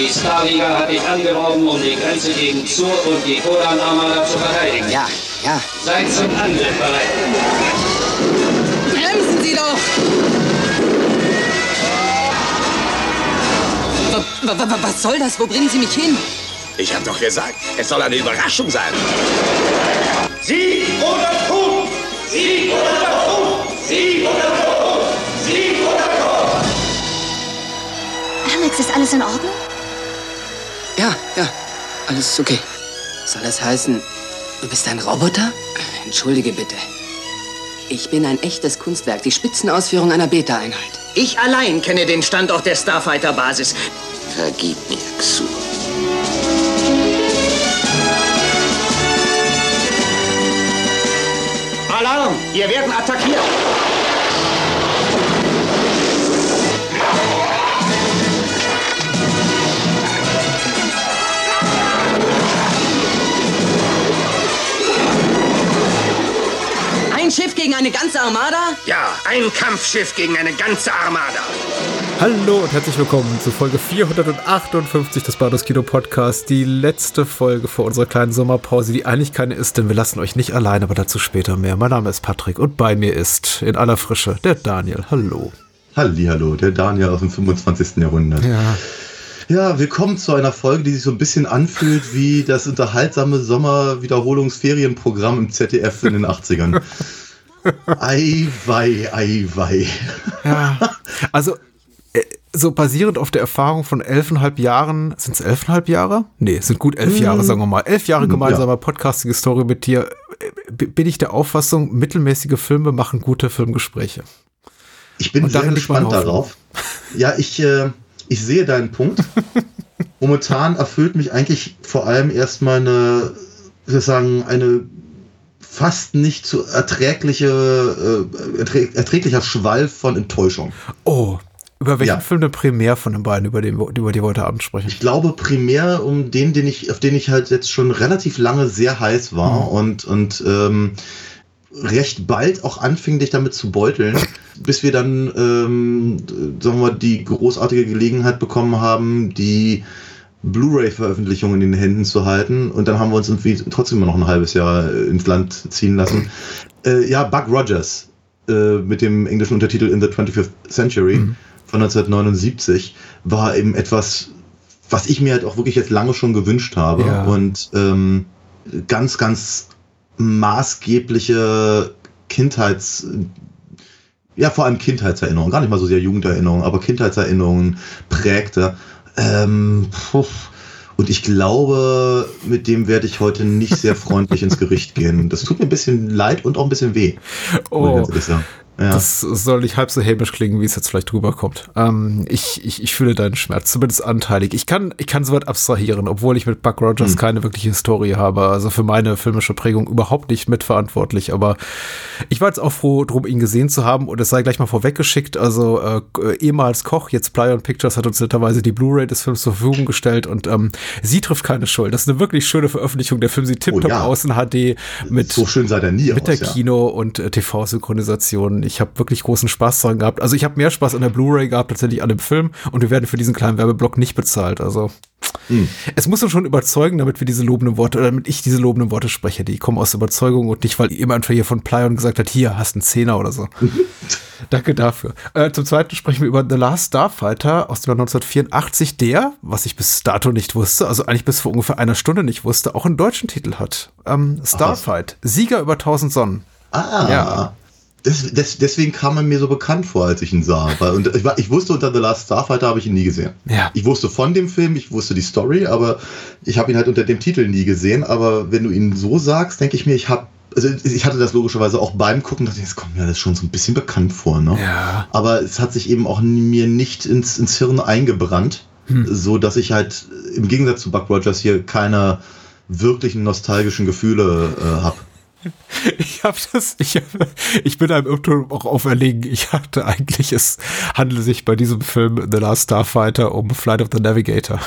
Die Starliga hat dich angeworben, um die Grenze gegen Zur und die Kodan-Armada zu verteidigen. Ja, ja. Seid zum Angriff bereit. Bremsen Sie doch! W was soll das? Wo bringen Sie mich hin? Ich hab doch gesagt, es soll eine Überraschung sein. Sieg oder Tod! Sieg oder Tod! Sieg oder Tod! Sieg oder Tod! Alex, ist alles in Ordnung? Ja, ja. Alles ist okay. Soll das heißen, du bist ein Roboter? Entschuldige bitte. Ich bin ein echtes Kunstwerk, die Spitzenausführung einer Beta-Einheit. Ich allein kenne den Standort der Starfighter-Basis. Vergib mir, Xu. Alarm! Wir werden attackiert! Ein Schiff gegen eine ganze Armada? Ja, ein Kampfschiff gegen eine ganze Armada. Hallo und herzlich willkommen zu Folge 458 des Bados Kino Podcasts. Die letzte Folge vor unserer kleinen Sommerpause, die eigentlich keine ist, denn wir lassen euch nicht allein, aber dazu später mehr. Mein Name ist Patrick und bei mir ist in aller Frische der Daniel. Hallo. Hallihallo, der Daniel aus dem 25. Jahrhundert. Ja. Ja, willkommen zu einer Folge, die sich so ein bisschen anfühlt wie das unterhaltsame Sommerwiederholungsferienprogramm im ZDF in den 80ern. ei, wei, ei, wei. Ja. Also, äh, so basierend auf der Erfahrung von elfeinhalb Jahren, sind es elfeinhalb Jahre? Nee, es sind gut elf Jahre, sagen wir mal. Elf Jahre gemeinsamer podcastige Story mit dir, äh, bin ich der Auffassung, mittelmäßige Filme machen gute Filmgespräche. Ich bin sehr gespannt darauf. Ja, ich, äh, ich sehe deinen Punkt. Momentan erfüllt mich eigentlich vor allem erstmal eine, ich sagen, eine fast nicht zu erträgliche, äh, erträ erträglicher Schwall von Enttäuschung. Oh, über welchen Ja. Film der Primär von den beiden, über den über die wir heute Abend sprechen? Ich glaube primär um den, den ich, auf den ich halt jetzt schon relativ lange sehr heiß war und, und ähm, recht bald auch anfing, dich damit zu beuteln, bis wir dann, ähm, sagen wir mal, die großartige Gelegenheit bekommen haben, die Blu-ray-Veröffentlichung in den Händen zu halten. Und dann haben wir uns irgendwie trotzdem immer noch ein halbes Jahr äh, ins Land ziehen lassen. Äh, ja, Buck Rogers äh, mit dem englischen Untertitel In the 25th Century von 1979 war eben etwas, was ich mir halt auch wirklich jetzt lange schon gewünscht habe. Ja. Und ähm, ganz, ganz maßgebliche Kindheits, ja, vor allem Kindheitserinnerungen, gar nicht mal so sehr Jugenderinnerungen, aber Kindheitserinnerungen prägte. Ähm, puh. und ich glaube, mit dem werde ich heute nicht sehr freundlich ins Gericht gehen. Das tut mir ein bisschen leid und auch ein bisschen weh. Oh. Ja. das soll nicht halb so hämisch klingen, wie es jetzt vielleicht rüberkommt. Ähm, ich, ich, ich fühle deinen Schmerz, zumindest anteilig. Ich kann, ich kann soweit abstrahieren, obwohl ich mit Buck Rogers keine wirkliche Historie habe. Also für meine filmische Prägung überhaupt nicht mitverantwortlich. Aber ich war jetzt auch froh, drum ihn gesehen zu haben. Und es sei gleich mal vorweggeschickt. Also äh, ehemals Koch, jetzt Plyon Pictures hat uns netterweise die Blu-ray des Films zur Verfügung gestellt. Und ähm, sie trifft keine Schuld. Das ist eine wirklich schöne Veröffentlichung. Der Film sieht tiptop ja. aus in HD mit so schön sah der nie mit aus. der ja. Kino- und äh, TV-Synchronisation. Ich habe wirklich großen Spaß daran gehabt. Also ich habe mehr Spaß an der Blu-ray gehabt tatsächlich an dem Film und wir werden für diesen kleinen Werbeblock nicht bezahlt. Also Hm. es muss uns schon überzeugen, damit wir diese lobenden Worte, oder damit ich diese lobenden Worte spreche. Die kommen aus Überzeugung und nicht, weil jemand hier von Plyon gesagt hat, hier, hast einen Zehner oder so. Danke dafür. Äh, zum Zweiten sprechen wir über The Last Starfighter aus dem Jahr 1984, der, was ich bis dato nicht wusste, also eigentlich bis vor ungefähr einer Stunde nicht wusste, auch einen deutschen Titel hat. Ähm, Starfight, Sieger über 1000 Sonnen. Ah, Ja. Das, das, deswegen kam er mir so bekannt vor, als ich ihn sah. Weil, und ich, ich wusste, unter The Last Starfighter habe ich ihn nie gesehen. Ja. Ich wusste von dem Film, ich wusste die Story, aber ich habe ihn halt unter dem Titel nie gesehen. Aber wenn du ihn so sagst, denke ich mir, ich habe, also ich hatte das logischerweise auch beim Gucken, dachte ich, das kommt mir das schon so ein bisschen bekannt vor. Ne? Ja. Aber es hat sich eben auch mir nicht ins, ins Hirn eingebrannt, so dass ich halt im Gegensatz zu Buck Rogers hier keine wirklichen nostalgischen Gefühle äh, habe. Ich habe das, ich, hab, ich bin einem Irrtum auch auferlegen. Ich hatte eigentlich, es handelt sich bei diesem Film The Last Starfighter um Flight of the Navigator,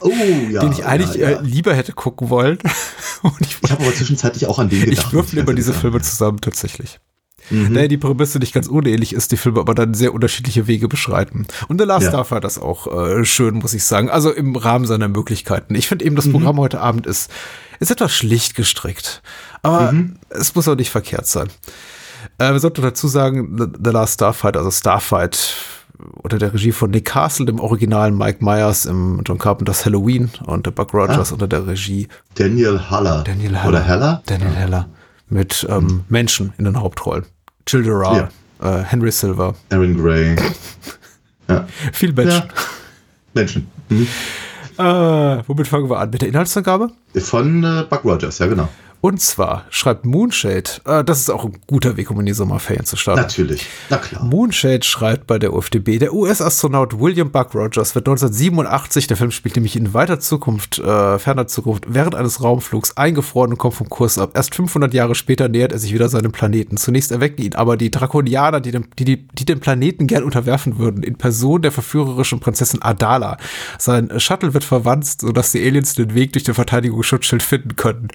Oh ja. den ich eigentlich ja, ja. Äh, lieber hätte gucken wollen. Und ich, Ich habe aber zwischenzeitlich auch an den gedacht. ich würfel immer diese Filme zusammen tatsächlich. Mhm. Naja, die Prämisse nicht ganz unähnlich ist, die Filme aber dann sehr unterschiedliche Wege beschreiten. Und The Last ja. Starfighter das auch äh, schön, muss ich sagen. Also im Rahmen seiner Möglichkeiten. Ich finde eben, das mhm. Programm heute Abend ist, ist etwas schlicht gestrickt. Aber mhm. es muss auch nicht verkehrt sein. Äh, wir sollten dazu sagen, The, The Last Starfighter, also Starfight unter der Regie von Nick Castle, dem originalen Mike Myers im John Carpenters Halloween und der Buck Rogers ah. unter der Regie. Daniel Haller. Daniel Haller. Oder Haller? Daniel ja. Haller. Mit ähm, mhm. Menschen in den Hauptrollen. Childera, ja. äh, Henry Silver. Aaron Gray. ja. Viel Menschen. Ja. Menschen. Mhm. Äh, womit fangen wir an? Mit der Inhaltsangabe? Von äh, Buck Rogers, ja genau. Und zwar schreibt Moonshade, äh, das ist auch ein guter Weg, um in die Sommerferien zu starten. Natürlich, na klar. Moonshade schreibt bei der UFDB, der US-Astronaut William Buck Rogers wird 1987, der Film spielt nämlich in weiter Zukunft, äh, ferner Zukunft, während eines Raumflugs eingefroren und kommt vom Kurs ab. Erst 500 Jahre später nähert er sich wieder seinem Planeten. Zunächst erwecken ihn aber die Drakonianer, die, dem, die, die, die den Planeten gern unterwerfen würden, in Person der verführerischen Prinzessin Adala. Sein Shuttle wird verwandt, sodass die Aliens den Weg durch den Verteidigungsschutzschild finden können.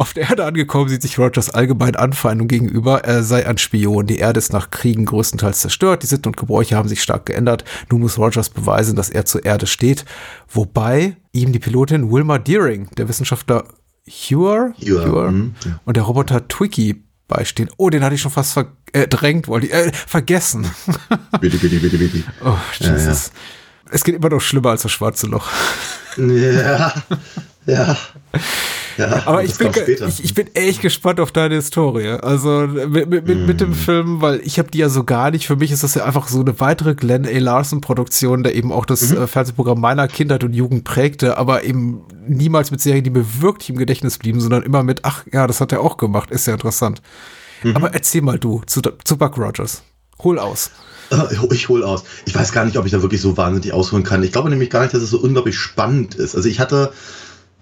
Auf der Erde angekommen sieht sich Rogers allgemein Anfeindung gegenüber. Er sei ein Spion. Die Erde ist nach Kriegen größtenteils zerstört. Die Sitten und Gebräuche haben sich stark geändert. Nun muss Rogers beweisen, dass er zur Erde steht. Wobei ihm die Pilotin Wilma Deering, der Wissenschaftler Huer, Huer, Huer mhm. und der Roboter Twiki beistehen. Oh, den hatte ich schon fast verdrängt, wollte ich, äh, vergessen. bitte, bitte, bitte, bitte. Oh, Jesus. Ja, ja. Es geht immer noch schlimmer als das schwarze Loch. Ja, ja. Ja, aber ich bin, ich, ich, bin echt gespannt auf deine Historie. Also mit, mit, mm. mit dem mm. Film, weil ich habe die ja so gar nicht. Für mich ist das ja einfach so eine weitere Glenn A. Larson-Produktion, der eben auch das mhm. Äh, Fernsehprogramm meiner Kindheit und Jugend prägte, aber eben niemals mit Serien, die mir wirklich im Gedächtnis blieben, sondern immer mit, ach ja, das hat er auch gemacht, ist ja interessant. Mhm. Aber erzähl mal du zu, zu Buck Rogers. Hol aus. Äh, ich hole aus. Ich weiß gar nicht, ob ich da wirklich so wahnsinnig ausholen kann. Ich glaube nämlich gar nicht, dass es so unglaublich spannend ist. Also ich hatte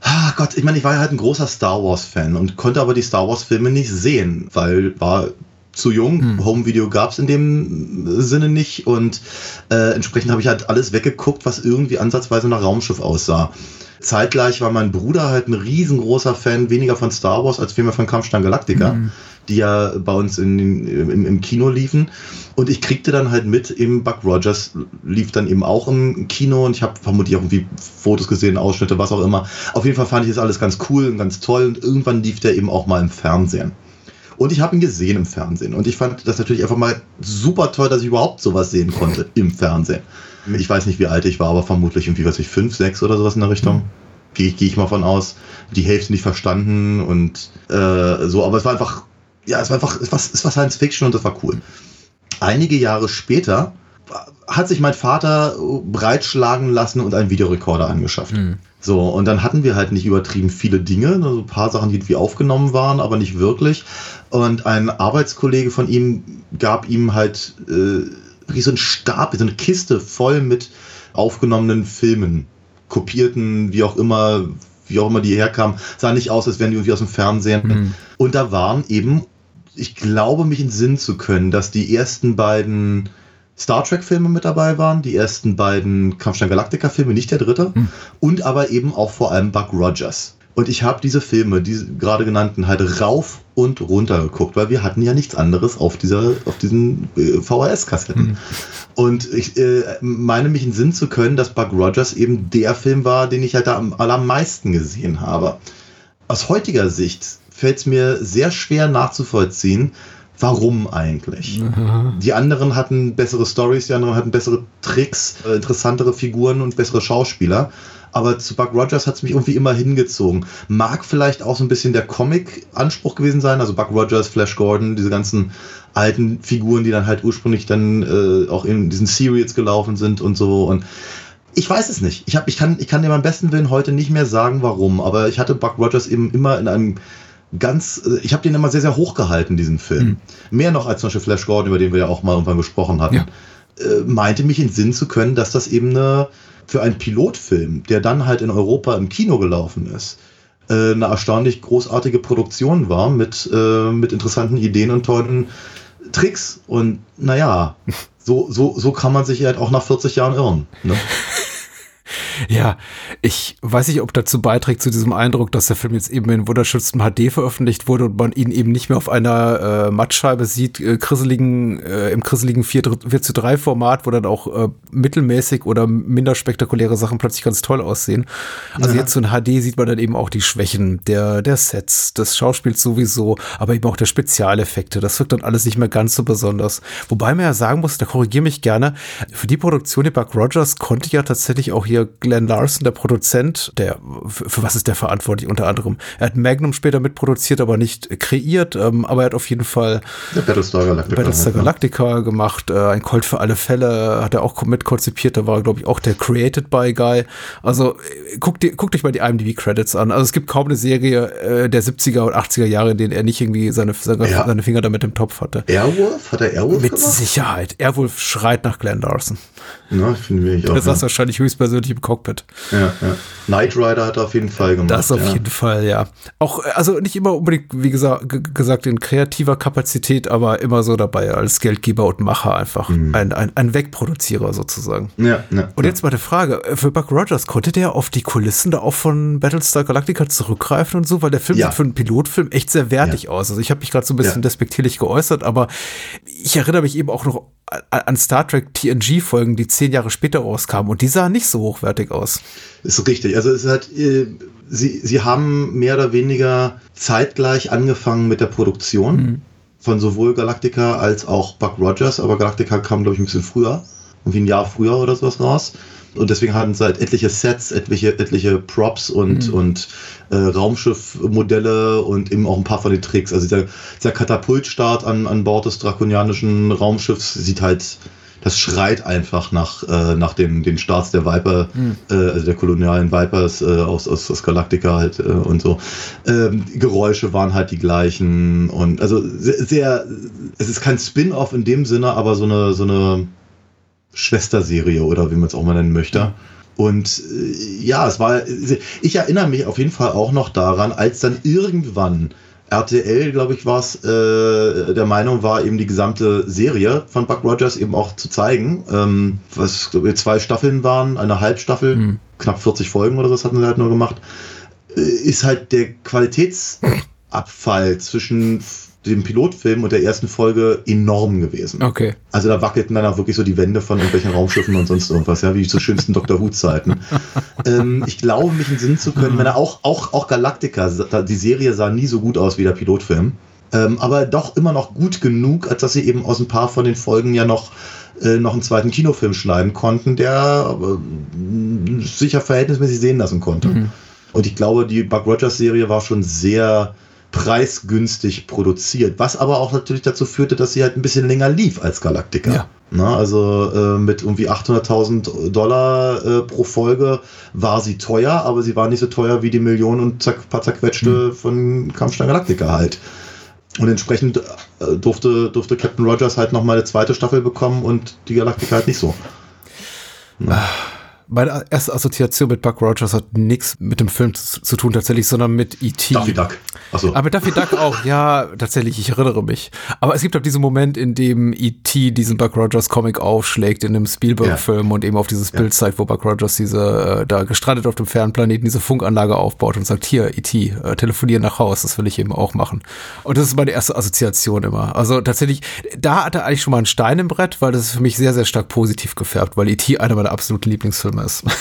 Ah Gott, ich meine, ich war ja halt ein großer Star Wars-Fan und konnte aber die Star Wars-Filme nicht sehen, weil war zu jung. Hm. Home-Video gab es in dem Sinne nicht und äh, entsprechend habe ich halt alles weggeguckt, was irgendwie ansatzweise nach Raumschiff aussah. Zeitgleich war mein Bruder halt ein riesengroßer Fan, weniger von Star Wars als vielmehr von Kampfstein Galactica, mhm. die ja bei uns in, im, im Kino liefen. Und ich kriegte dann halt mit, eben Buck Rogers lief dann eben auch im Kino und ich habe vermutlich auch irgendwie Fotos gesehen, Ausschnitte, was auch immer. Auf jeden Fall fand ich das alles ganz cool und ganz toll und irgendwann lief der eben auch mal im Fernsehen. Und ich habe ihn gesehen im Fernsehen. Und ich fand das natürlich einfach mal super toll, dass ich überhaupt sowas sehen konnte im Fernsehen. Ich weiß nicht, wie alt ich war, aber vermutlich irgendwie, was ich, fünf, sechs oder sowas in der Richtung. Mhm. Gehe geh ich mal von aus. Die Hälfte nicht verstanden und äh, so, aber es war einfach, ja, es war einfach, es war, es war Science Fiction und das war cool. Einige Jahre später hat sich mein Vater breitschlagen lassen und einen Videorekorder angeschafft. Mhm. So, und dann hatten wir halt nicht übertrieben viele Dinge, also ein paar Sachen, die irgendwie aufgenommen waren, aber nicht wirklich. Und ein Arbeitskollege von ihm gab ihm halt äh, wie so ein Stab, wie so eine Kiste voll mit aufgenommenen Filmen, kopierten, wie auch immer, wie auch immer die herkamen, sah nicht aus, als wären die irgendwie aus dem Fernsehen. Mhm. Und da waren eben, ich glaube, mich in Sinn zu können, dass die ersten beiden Star Trek-Filme mit dabei waren, die ersten beiden Kampfstein Galactica-Filme, nicht der dritte, mhm. und aber eben auch vor allem Buck Rogers. Und ich habe diese Filme, die gerade genannten, halt rauf und runter geguckt, weil wir hatten ja nichts anderes auf dieser, auf diesen äh, VHS-Kassetten. Mhm. Und ich äh, meine mich in Sinn zu können, dass Buck Rogers eben der Film war, den ich halt da am allermeisten gesehen habe. Aus heutiger Sicht fällt es mir sehr schwer nachzuvollziehen, warum eigentlich. Mhm. Die anderen hatten bessere Stories, die anderen hatten bessere Tricks, äh, interessantere Figuren und bessere Schauspieler aber zu Buck Rogers hat es mich irgendwie immer hingezogen. Mag vielleicht auch so ein bisschen der Comic-Anspruch gewesen sein, also Buck Rogers, Flash Gordon, diese ganzen alten Figuren, die dann halt ursprünglich dann äh, auch in diesen Serials gelaufen sind und so und ich weiß es nicht. Ich, hab, ich, kann, ich kann dir beim besten Willen heute nicht mehr sagen, warum, aber ich hatte Buck Rogers eben immer in einem ganz, äh, ich habe den immer sehr, sehr hoch gehalten, diesen Film. Mhm. Mehr noch als zum Beispiel Flash Gordon, über den wir ja auch mal irgendwann gesprochen hatten. Ja. Äh, meinte mich in Sinn zu können, dass das eben eine für einen Pilotfilm, der dann halt in Europa im Kino gelaufen ist, äh, eine erstaunlich großartige Produktion war mit, äh, mit interessanten Ideen und tollen Tricks. Und naja, so, so, so kann man sich halt auch nach 40 Jahren irren. Ne? Ja, ich weiß nicht, ob dazu beiträgt zu diesem Eindruck, dass der Film jetzt eben in wunderschönstem HD veröffentlicht wurde und man ihn eben nicht mehr auf einer äh, Mattscheibe sieht, äh, krisseligen, äh, im krisseligen 4, 4 zu 3 Format, wo dann auch äh, mittelmäßig oder minder spektakuläre Sachen plötzlich ganz toll aussehen. Also Ja. jetzt so in HD sieht man dann eben auch die Schwächen der, der Sets, des Schauspiels sowieso, aber eben auch der Spezialeffekte. Das wirkt dann alles nicht mehr ganz so besonders. Wobei man ja sagen muss, da korrigiere mich gerne, für die Produktion, die Buck Rogers, konnte ja tatsächlich auch hier Glenn Larson, der Produzent, der, für, für was ist der verantwortlich unter anderem? Er hat Magnum später mitproduziert, aber nicht kreiert, ähm, aber er hat auf jeden Fall Der Battlestar Galactica. Battlestar halt, ne? Galactica gemacht, äh, ein Colt für alle Fälle hat er auch mitkonzipiert, da war glaube ich auch der Created by Guy. Also äh, guckt, dir- guckt euch mal die IMDb Credits an. Also es gibt kaum eine Serie äh, der 70er und 80er Jahre, in denen er nicht irgendwie seine, seine, Ja. seine Finger damit im Topf hatte. Airwolf? Hat er Airwolf Mit gemacht? Sicherheit. Airwolf schreit nach Glenn Larson. Na, finde ich auch. Saß Ja. wahrscheinlich höchstpersönlich im Cockpit. Ja, ja. Knight Rider hat er auf jeden Fall gemacht. Das auf ja. jeden Fall, ja. Auch, äh, also nicht immer unbedingt, wie gesagt, gesagt in kreativer Kapazität, aber immer so dabei als Geldgeber und Macher einfach. Mhm. Ein, ein, ein Wegproduzierer sozusagen. Ja, ja. Und jetzt mal eine Frage. äh, Für Buck Rogers, konnte der auf die Kulissen da auch von Battlestar Galactica zurückgreifen und so? Weil der Film sieht für einen Pilotfilm echt sehr wertig aus. Also ich habe mich gerade so ein bisschen despektierlich geäußert, aber ich erinnere mich eben auch noch an, Star Trek TNG-Folgen, die zehn Jahre später rauskamen und die sahen nicht so hochwertig aus. Ist richtig. Also es ist halt, äh, sie, sie haben mehr oder weniger zeitgleich angefangen mit der Produktion Mhm. von sowohl Galactica als auch Buck Rogers, aber Galactica kam, glaube ich, ein bisschen früher, irgendwie ein Jahr früher oder sowas raus. Und deswegen hatten sie halt etliche Sets, etliche, etliche Props und, und äh, Raumschiffmodelle und eben auch ein paar von den Tricks. Also dieser, dieser Katapultstart an, an Bord des drakonianischen Raumschiffs sieht halt, das schreit einfach nach, äh, nach den, den Starts der Viper, äh, also der kolonialen Vipers äh, aus, aus, aus Galactica halt äh, und so. Ähm, Geräusche waren halt die gleichen und also sehr, sehr es ist kein Spin-off in dem Sinne, aber so eine, so eine Schwesterserie oder wie man es auch mal nennen möchte. Und äh, ja, es war, ich erinnere mich auf jeden Fall auch noch daran, als dann irgendwann RTL, glaube ich, war es, äh, der Meinung war, eben die gesamte Serie von Buck Rogers eben auch zu zeigen. Ähm, was glaub ich, zwei Staffeln waren, eine Halbstaffel, knapp 40 Folgen oder so, das hatten sie halt nur gemacht. Äh, ist halt der Qualitätsabfall zwischen dem Pilotfilm und der ersten Folge enorm gewesen. Okay. Also da wackelten dann auch wirklich so die Wände von irgendwelchen Raumschiffen und sonst irgendwas, ja, wie zu schönsten Dr. Who-Zeiten. ähm, ich glaube, mich entsinnen zu können, wenn er auch, auch, auch Galactica, die Serie sah nie so gut aus wie der Pilotfilm. Ähm, aber doch immer noch gut genug, als dass sie eben aus ein paar von den Folgen ja noch, äh, noch einen zweiten Kinofilm schneiden konnten, der äh, sicher verhältnismäßig sehen lassen konnte. Und ich glaube, die Buck Rogers Serie war schon sehr preisgünstig produziert, was aber auch natürlich dazu führte, dass sie halt ein bisschen länger lief als Galactica. Ja. Na, also äh, mit irgendwie 800.000 Dollar äh, pro Folge war sie teuer, aber sie war nicht so teuer wie die Millionen und zack, paar zerquetschte von Kampfstein Galactica halt. Und entsprechend äh, durfte, durfte Captain Rogers halt nochmal eine zweite Staffel bekommen und die Galactica halt nicht so. Meine erste Assoziation mit Buck Rogers hat nichts mit dem Film zu, zu tun tatsächlich, sondern mit E.T. Daffy Duck. Achso. Aber Daffy Duck auch, ja, tatsächlich, ich erinnere mich. Aber es gibt auch diesen Moment, in dem E.T. diesen Buck Rogers Comic aufschlägt in einem Spielberg-Film und eben auf dieses Bild zeigt, wo Buck Rogers diese, äh, da gestrandet auf dem Fernplaneten diese Funkanlage aufbaut und sagt, hier, E.T., äh, telefonieren nach Haus, das will ich eben auch machen. Und das ist meine erste Assoziation immer. Also tatsächlich, da hat er eigentlich schon mal einen Stein im Brett, weil das ist für mich sehr, sehr stark positiv gefärbt, weil E.T. einer meiner absoluten Lieblingsfilme ist.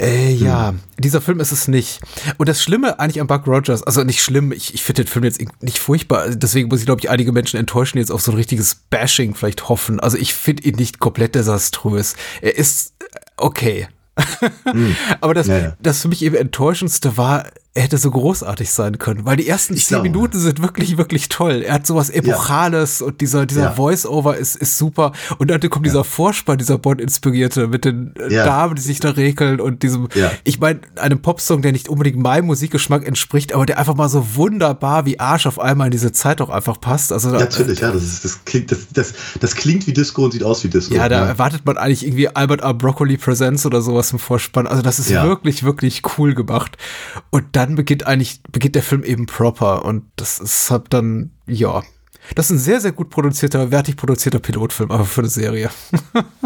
Äh, ja, dieser Film ist es nicht. Und das Schlimme eigentlich an Buck Rogers, also nicht schlimm, ich, ich finde den Film jetzt nicht furchtbar, deswegen muss ich, glaube ich, einige Menschen enttäuschen, jetzt auf so ein richtiges Bashing vielleicht hoffen. Also ich finde ihn nicht komplett desaströs. Er ist äh, okay. Aber das, Ja, ja. das für mich eben enttäuschendste war, er hätte so großartig sein können, weil die ersten Ich zehn glaube. Minuten sind wirklich, wirklich toll. Er hat sowas Epochales und dieser, dieser Ja. Voice-Over ist, ist super. Und dann kommt dieser Vorspann, dieser Bond-inspirierte mit den äh, Ja. Damen, die sich da regeln und diesem, Ja. ich meine, einem Popsong, der nicht unbedingt meinem Musikgeschmack entspricht, aber der einfach mal so wunderbar wie Arsch auf einmal in diese Zeit auch einfach passt. Also Natürlich, ja, das, ist, das, klingt, das, das, das klingt wie Disco und sieht aus wie Disco. ja, da erwartet man eigentlich irgendwie Albert R. Broccoli Presents oder sowas im Vorspann. Also das ist Ja. wirklich, wirklich cool gemacht. Und dann beginnt eigentlich, beginnt der Film eben proper. Und das ist halt dann, ja. Das ist ein sehr, sehr gut produzierter, wertig produzierter Pilotfilm, aber für eine Serie.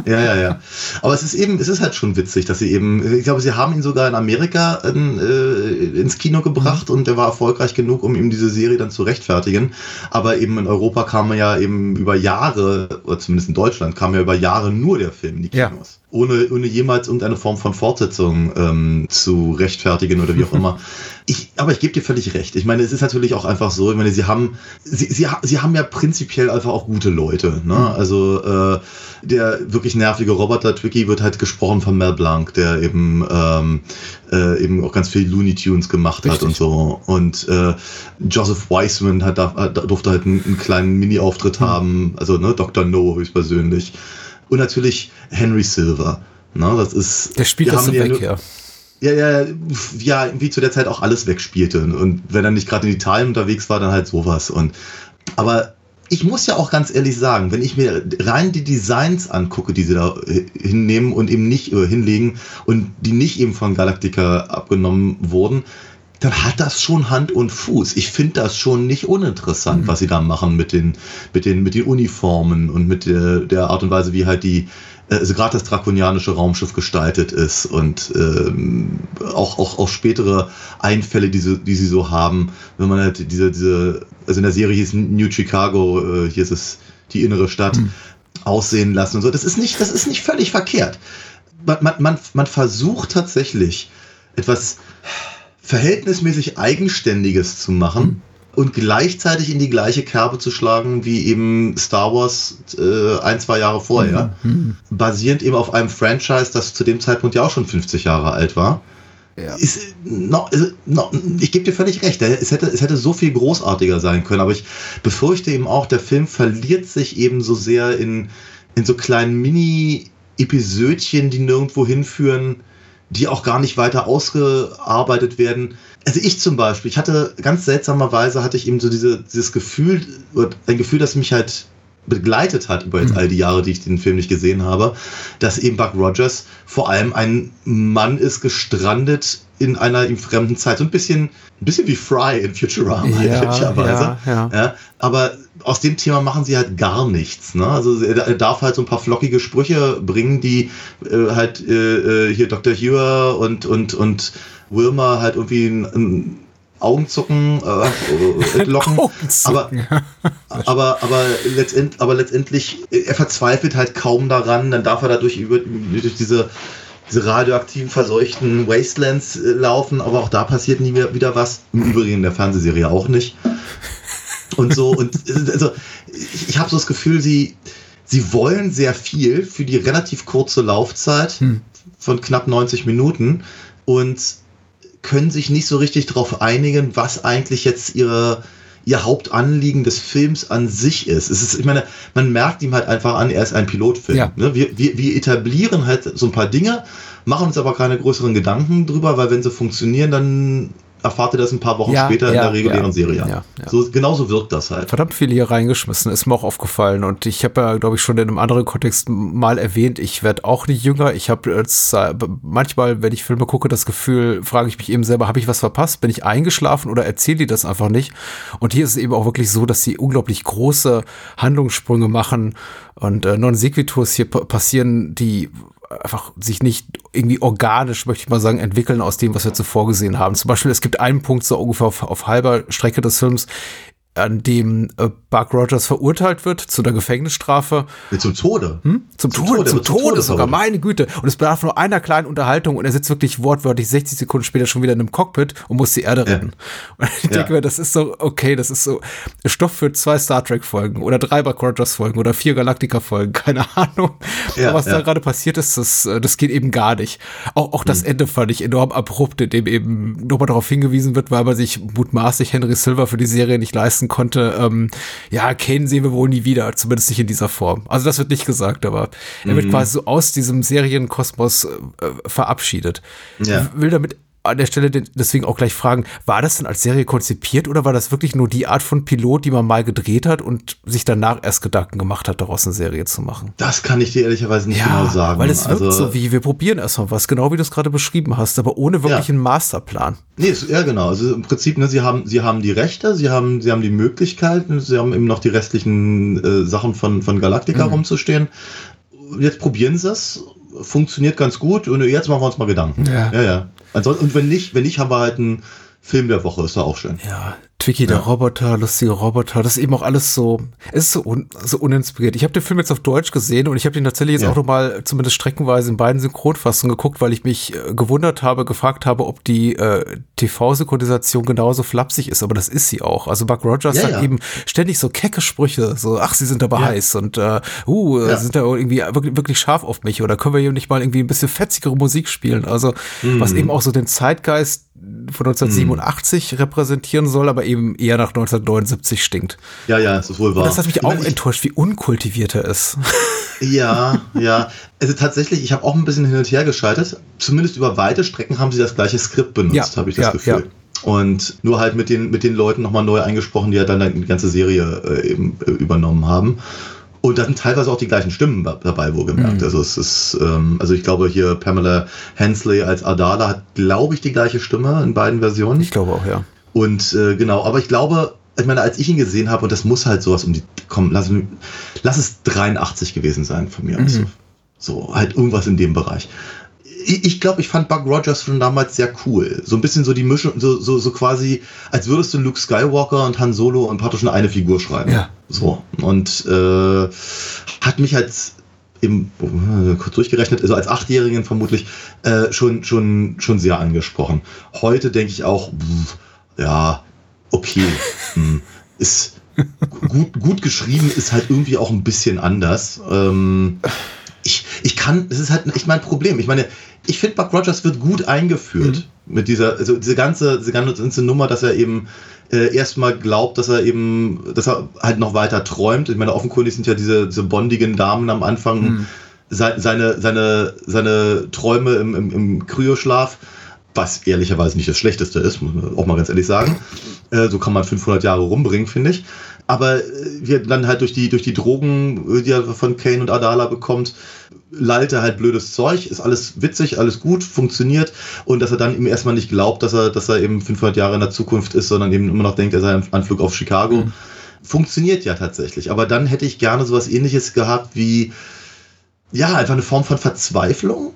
Ja, ja, ja. Aber es ist eben, es ist halt schon witzig, dass sie eben, ich glaube, sie haben ihn sogar in Amerika in, äh, ins Kino gebracht und der war erfolgreich genug, um ihm diese Serie dann zu rechtfertigen. Aber eben in Europa kam er ja eben über Jahre, oder zumindest in Deutschland, kam ja über Jahre nur der Film in die Ja. Ohne, ohne jemals irgendeine Form von Fortsetzung ähm, zu rechtfertigen oder wie auch immer. Ich, aber ich gebe dir völlig recht. Ich meine, es ist natürlich auch einfach so, ich meine, sie haben, sie, sie, sie haben ja prinzipiell einfach auch gute Leute. Ne? Also äh, der wirklich nervige Roboter Twiggy wird halt gesprochen von Mel Blanc, der eben ähm, äh, eben auch ganz viel Looney Tunes gemacht hat Richtig. und so. Und äh, Joseph Weissman hat, da, hat, durfte halt einen, einen kleinen Mini-Auftritt haben, also ne, Dr. No höchstpersönlich. Und natürlich Henry Silver. Ne, das ist, Der spielt das haben so ja weg, ja. ja, ja, ja, wie zu der Zeit auch alles wegspielte. Und wenn er nicht gerade in Italien unterwegs war, dann halt sowas. Und aber ich muss ja auch ganz ehrlich sagen, wenn ich mir rein die Designs angucke, die sie da äh, hinnehmen und eben nicht äh, hinlegen und die nicht eben von Galactica abgenommen wurden, dann hat das schon Hand und Fuß. Ich finde das schon nicht uninteressant, was sie da machen mit den, mit den, mit den Uniformen und mit der, der Art und Weise, wie halt die, äh, also gerade das drakonianische Raumschiff gestaltet ist und ähm, auch, auch, auch spätere Einfälle, die sie, die sie so haben, wenn man halt diese, diese, also in der Serie hieß New Chicago, äh, hier ist es die innere Stadt, aussehen lassen und so. Das ist nicht, das ist nicht völlig verkehrt. Man, man, man, man versucht tatsächlich etwas verhältnismäßig Eigenständiges zu machen und gleichzeitig in die gleiche Kerbe zu schlagen wie eben Star Wars äh, ein, zwei Jahre vorher. Basierend eben auf einem Franchise, das zu dem Zeitpunkt ja auch schon 50 Jahre alt war. Ja. Ist, no, ist, no, ich gebe dir völlig recht, es hätte, es hätte so viel großartiger sein können, aber ich befürchte eben auch, der Film verliert sich eben so sehr in, in so kleinen Mini-Episödchen, die nirgendwo hinführen, die auch gar nicht weiter ausgearbeitet werden. Also ich zum Beispiel, ich hatte ganz seltsamerweise hatte ich eben so diese, dieses Gefühl, oder ein Gefühl, das mich halt begleitet hat über jetzt all die Jahre, die ich den Film nicht gesehen habe, dass eben Buck Rogers vor allem ein Mann ist gestrandet in einer ihm fremden Zeit. So ein bisschen, ein bisschen wie Fry in Futurama, Ja, ehrlicherweise. ja, ja. aber aus dem Thema machen sie halt gar nichts. Ne? Also er, darf halt so ein paar flockige Sprüche bringen, die äh, halt äh, äh, hier Dr. Hewer und, und, und Wilmer halt irgendwie ein, ein Augenzucken äh, entlocken. aber, aber, aber, letztend, aber letztendlich, er verzweifelt halt kaum daran, dann darf er dadurch über, durch diese, diese radioaktiven, verseuchten Wastelands äh, laufen, aber auch da passiert nie wieder was. Im Übrigen in der Fernsehserie auch nicht. Und so, und also ich, ich habe so das Gefühl, sie, sie wollen sehr viel für die relativ kurze Laufzeit von knapp 90 Minuten und können sich nicht so richtig darauf einigen, was eigentlich jetzt ihre, ihr Hauptanliegen des Films an sich ist. Es ist, ich meine, man merkt ihm halt einfach an, er ist ein Pilotfilm. Ja. Ne? Wir, wir, wir etablieren halt so ein paar Dinge, machen uns aber keine größeren Gedanken drüber, weil wenn sie funktionieren, dann erfahrt ihr das ein paar Wochen Ja, später in ja, der regulären ja, Serie. ja. So, genauso wirkt das halt. verdammt viel hier reingeschmissen, ist mir auch aufgefallen. Und ich habe ja, glaube ich, schon in einem anderen Kontext mal erwähnt, ich werde auch nicht jünger. Ich habe jetzt äh, manchmal, wenn ich Filme gucke, das Gefühl, frage ich mich eben selber, habe ich was verpasst? Bin ich eingeschlafen oder erzählen die das einfach nicht? Und hier ist es eben auch wirklich so, dass sie unglaublich große Handlungssprünge machen und äh, non sequiturs hier pa- passieren, die einfach sich nicht irgendwie organisch, möchte ich mal sagen, entwickeln aus dem, was wir zuvor gesehen haben. Zum Beispiel, es gibt einen Punkt so ungefähr auf, auf halber Strecke des Films, an dem äh, Buck Rogers verurteilt wird zu der Gefängnisstrafe. Zum Tode. Hm? Zum, Zum Tode, Tode, zum Tode, Tode sogar, meine Güte. Und es bedarf nur einer kleinen Unterhaltung und er sitzt wirklich wortwörtlich 60 Sekunden später schon wieder in einem Cockpit und muss die Erde Ja. retten. Und ich Ja. denke mir, das ist so, okay, das ist so Stoff für zwei Star Trek Folgen oder drei Buck Rogers Folgen oder vier Galactica Folgen, keine Ahnung. Ja, Aber was ja. da gerade passiert ist, das, äh, das geht eben gar nicht. Auch, auch das Ende fand ich enorm abrupt, in dem eben nochmal darauf hingewiesen wird, weil man sich mutmaßlich Henry Silver für die Serie nicht leisten konnte. Ähm, ja, Kane sehen wir wohl nie wieder, zumindest nicht in dieser Form. Also das wird nicht gesagt, aber er Mhm. wird quasi so aus diesem Serienkosmos äh, verabschiedet. Ja. Will damit an der Stelle deswegen auch gleich fragen, war das denn als Serie konzipiert oder war das wirklich nur die Art von Pilot, die man mal gedreht hat und sich danach erst Gedanken gemacht hat, daraus eine Serie zu machen? Das kann ich dir ehrlicherweise nicht ja, genau sagen. Weil es wirkt also, so wie, wir probieren erstmal was, genau wie du es gerade beschrieben hast, aber ohne wirklich ja. einen Masterplan. Nee, ja genau. Also im Prinzip, ne, sie haben, sie haben die Rechte, sie haben, sie haben die Möglichkeiten, sie haben eben noch die restlichen äh, Sachen von, von Galactica mhm. rumzustehen. Jetzt probieren sie es funktioniert ganz gut und jetzt machen wir uns mal Gedanken. Ja, ja. ja. Und wenn nicht, wenn nicht, haben wir halt einen Film der Woche, ist da auch schön. Ja, Twiki, der ja. Roboter, lustige Roboter, das ist eben auch alles so, es ist so, un, so uninspiriert. Ich habe den Film jetzt auf Deutsch gesehen und ich habe den tatsächlich jetzt ja. auch nochmal zumindest streckenweise in beiden Synchronfassungen geguckt, weil ich mich äh, gewundert habe, gefragt habe, ob die äh, TV-Synchronisation genauso flapsig ist, aber das ist sie auch. Also Buck Rogers ja, sagt eben ständig so kecke Sprüche, so, ach, sie sind aber heiß und uh, uh ja. sind da irgendwie wirklich, wirklich scharf auf mich oder können wir hier nicht mal irgendwie ein bisschen fetzigere Musik spielen? Also, mhm. was eben auch so den Zeitgeist von 1987 mhm. repräsentieren soll, aber eben eher nach 1979 stinkt. Ja, ja, das ist wohl wahr. Und das hat mich ich auch meine, enttäuscht, wie unkultiviert er ist. Ja, ja. Also tatsächlich, ich habe auch ein bisschen hin und her geschaltet. Zumindest über weite Strecken haben sie das gleiche Skript benutzt, ja, habe ich das ja, Gefühl. Ja. Und nur halt mit den, mit den Leuten nochmal neu eingesprochen, die ja dann die ganze Serie äh, eben äh, übernommen haben. Und da sind teilweise auch die gleichen Stimmen dabei, wohlgemerkt. Mhm. Also es ist, ähm, also ich glaube hier Pamela Hensley als Adala hat, glaube ich, die gleiche Stimme in beiden Versionen. Ich glaube auch, ja. Und äh, genau, aber ich glaube, ich meine, als ich ihn gesehen habe, und das muss halt sowas um die, komm, lass, lass es 83 gewesen sein von mir mhm. aus. So, halt irgendwas in dem Bereich ich glaube, ich fand Buck Rogers schon damals sehr cool. So ein bisschen so die Mischung, so, so, so quasi, als würdest du Luke Skywalker und Han Solo und praktisch eine Figur schreiben. Ja. So. Und äh, hat mich als eben äh, kurz durchgerechnet, also als Achtjährigen vermutlich äh, schon, schon, schon sehr angesprochen. Heute denke ich auch, pff, ja, okay, hm, ist gut, gut geschrieben, ist halt irgendwie auch ein bisschen anders. Ähm, ich, ich kann, das ist halt echt mein Problem. Ich meine, ich finde, Buck Rogers wird gut eingeführt mhm. mit dieser, also diese ganze, diese ganze Nummer, dass er eben äh, erstmal glaubt, dass er eben, dass er halt noch weiter träumt. Ich meine, offenkundig sind ja diese, diese bondigen Damen am Anfang mhm. seine, seine, seine Träume im, im, im Kryoschlaf was ehrlicherweise nicht das Schlechteste ist, muss man auch mal ganz ehrlich sagen. Äh, so kann man 500 Jahre rumbringen, finde ich. Aber äh, wir dann halt durch die, durch die Drogen, die er von Kane und Adala bekommt, lallt er halt blödes Zeug, ist alles witzig, alles gut, funktioniert und dass er dann ihm erstmal nicht glaubt, dass er, dass er eben 500 Jahre in der Zukunft ist, sondern eben immer noch denkt, er sei ein Anflug auf Chicago. Mhm. Funktioniert ja tatsächlich. Aber dann hätte ich gerne sowas ähnliches gehabt wie, ja, einfach eine Form von Verzweiflung.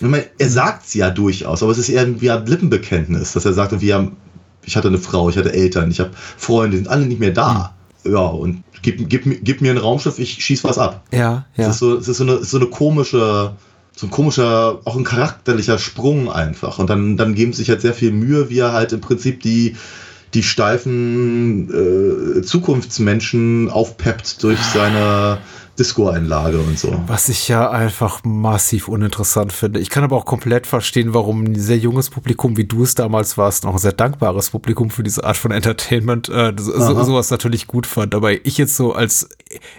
Meine, er sagt es ja durchaus, aber es ist eher wie ein Lippenbekenntnis, dass er sagt, wir ich hatte eine Frau, ich hatte Eltern, ich habe Freunde, die sind alle nicht mehr da. Ja, und gib, gib, gib mir ein Raumschiff, ich schieß was ab. Ja, ja. Es ist so, es ist so, eine, so eine komische, so ein komischer, auch ein charakterlicher Sprung einfach. Und dann, dann geben sich halt sehr viel Mühe, wie er halt im Prinzip die, die steifen äh, Zukunftsmenschen aufpeppt durch seine Disco-Einlage und so. Was ich ja einfach massiv uninteressant finde. Ich kann aber auch komplett verstehen, warum ein sehr junges Publikum, wie du es damals warst, noch ein sehr dankbares Publikum für diese Art von Entertainment, äh, so, sowas natürlich gut fand. Aber ich jetzt so als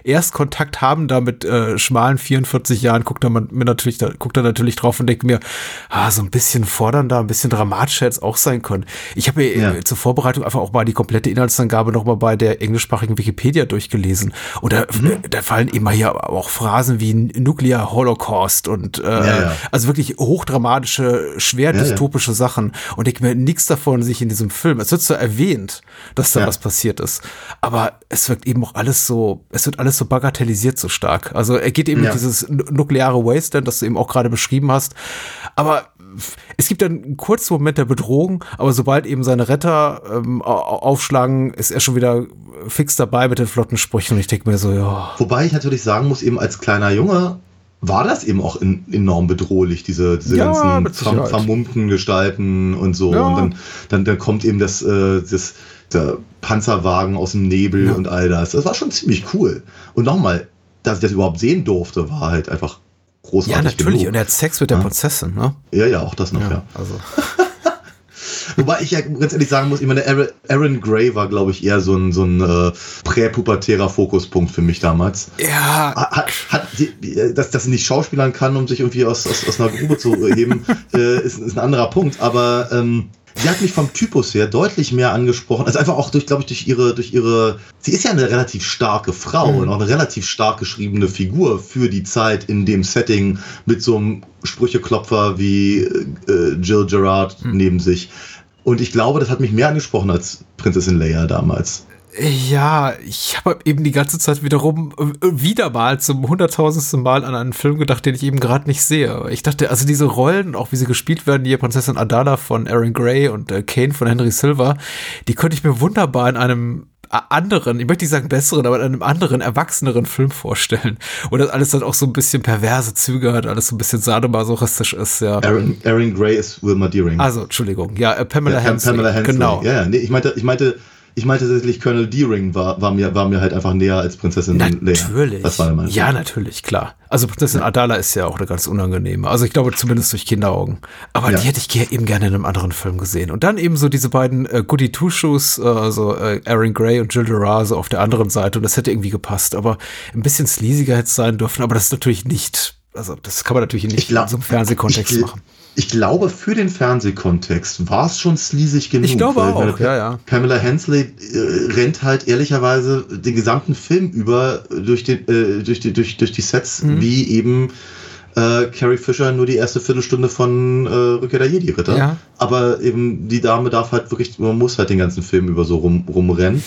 Erstkontakt haben da mit äh, schmalen 44 Jahren, guckt da man mir natürlich, da, guckt da natürlich drauf und denkt mir, ah, so ein bisschen fordernder, ein bisschen dramatischer hätte es auch sein können. Ich habe ja. Äh, zur Vorbereitung einfach auch mal die komplette Inhaltsangabe nochmal bei der englischsprachigen Wikipedia durchgelesen. Und da, mhm. da fallen eben mal hier auch Phrasen wie Nuclear Holocaust und äh, ja, ja. also wirklich hochdramatische, schwer dystopische Sachen. Und ich mir nichts davon sich in diesem Film. Es wird so erwähnt, dass da was passiert ist. Aber es wirkt eben auch alles so, es wird alles so bagatellisiert so stark. Also er geht eben ja. dieses nukleare Wasteland, das du eben auch gerade beschrieben hast. Aber es gibt dann einen kurzen Moment der Bedrohung, aber sobald eben seine Retter ähm, aufschlagen, ist er schon wieder fix dabei mit den flotten Sprüchen und ich denke mir so, ja. Wobei ich natürlich sagen muss, eben als kleiner Junge war das eben auch in, enorm bedrohlich, diese, diese ja, ganzen ver vermummten Gestalten und so. Ja. Und dann, dann, dann kommt eben das, äh, das der Panzerwagen aus dem Nebel ja. und all das. Das war schon ziemlich cool. Und nochmal, dass ich das überhaupt sehen durfte, war halt einfach großartig. Ja, natürlich. Genug. Und er hat Sex mit der Prinzessin, ne? Ja, ja, auch das noch, ja. ja. Also. Wobei ich ja ganz ehrlich sagen muss, ich meine, Aaron, Aaron Gray war, glaube ich, eher so ein, so ein äh, präpubertärer Fokuspunkt für mich damals. Ja. Hat, hat, die, dass, dass sie nicht schauspielern kann, um sich irgendwie aus, aus, aus einer Grube zu heben, äh, ist, ist ein anderer Punkt. Aber ähm, sie hat mich vom Typus her deutlich mehr angesprochen. Also einfach auch durch, glaube ich, durch ihre, durch ihre. Sie ist ja eine relativ starke Frau Mhm. und auch eine relativ stark geschriebene Figur für die Zeit in dem Setting mit so einem Sprücheklopfer wie äh, Jill Gerard Mhm. neben sich. Und ich glaube, das hat mich mehr angesprochen als Prinzessin Leia damals. Ja, ich habe eben die ganze Zeit wiederum äh, wieder mal zum hunderttausendsten Mal an einen Film gedacht, den ich eben gerade nicht sehe. Ich dachte, also diese Rollen, auch wie sie gespielt werden, hier Prinzessin Adala von Aaron Gray und äh, Kane von Henry Silver, die könnte ich mir wunderbar in einem äh, anderen, ich möchte nicht sagen besseren, aber in einem anderen, erwachseneren Film vorstellen. Und das alles dann auch so ein bisschen perverse Züge hat, alles so ein bisschen sadomasochistisch ist, ja. Aaron, Aaron Gray ist Wilma Deering. Also, Entschuldigung, ja, äh, Pamela, Ja, Hensley, Pamela Hensley. Genau. Ja. Nee, ich meinte, ich meinte, ich meinte tatsächlich Colonel Deering war, war mir, war mir halt einfach näher als Prinzessin Leia. Natürlich. Das war mein ja, natürlich, klar. Also Prinzessin Adala ist ja auch eine ganz unangenehme. Also ich glaube zumindest durch Kinderaugen. Aber Ja. die hätte ich eben gerne in einem anderen Film gesehen. Und dann eben so diese beiden äh, Goody Two-Shoes, also äh, Aaron Gray und Jill so auf der anderen Seite. Und das hätte irgendwie gepasst. Aber ein bisschen sleasiger hätte es sein dürfen. Aber das ist natürlich nicht, also das kann man natürlich nicht Ich glaub- in so einem Fernsehkontext ich, machen. Ich glaube, für den Fernsehkontext war es schon sleasig genug. Ich glaube weil auch, ja, ja. Pamela Hensley äh, rennt halt ehrlicherweise den gesamten Film über durch, den, äh, durch, die, durch, durch die Sets, Mhm. wie eben äh, Carrie Fisher nur die erste Viertelstunde von äh, Rückkehr der Jedi-Ritter. Ja. Aber eben die Dame darf halt wirklich, man muss halt den ganzen Film über so rum, rumrennen.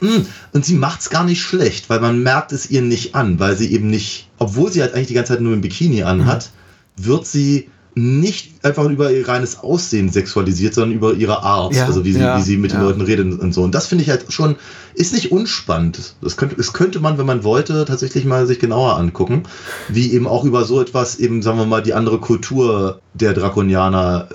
Mm, Und sie macht's gar nicht schlecht, weil man merkt es ihr nicht an, weil sie eben nicht, obwohl sie halt eigentlich die ganze Zeit nur ein Bikini anhat, wird sie nicht einfach über ihr reines Aussehen sexualisiert, sondern über ihre Art, Ja, also wie sie, ja, wie sie mit den ja. Leuten redet und so. Und das finde ich halt schon, ist nicht unspannend. Das könnte, das könnte man, wenn man wollte, tatsächlich mal sich genauer angucken, wie eben auch über so etwas eben, sagen wir mal, die andere Kultur der Drakonianer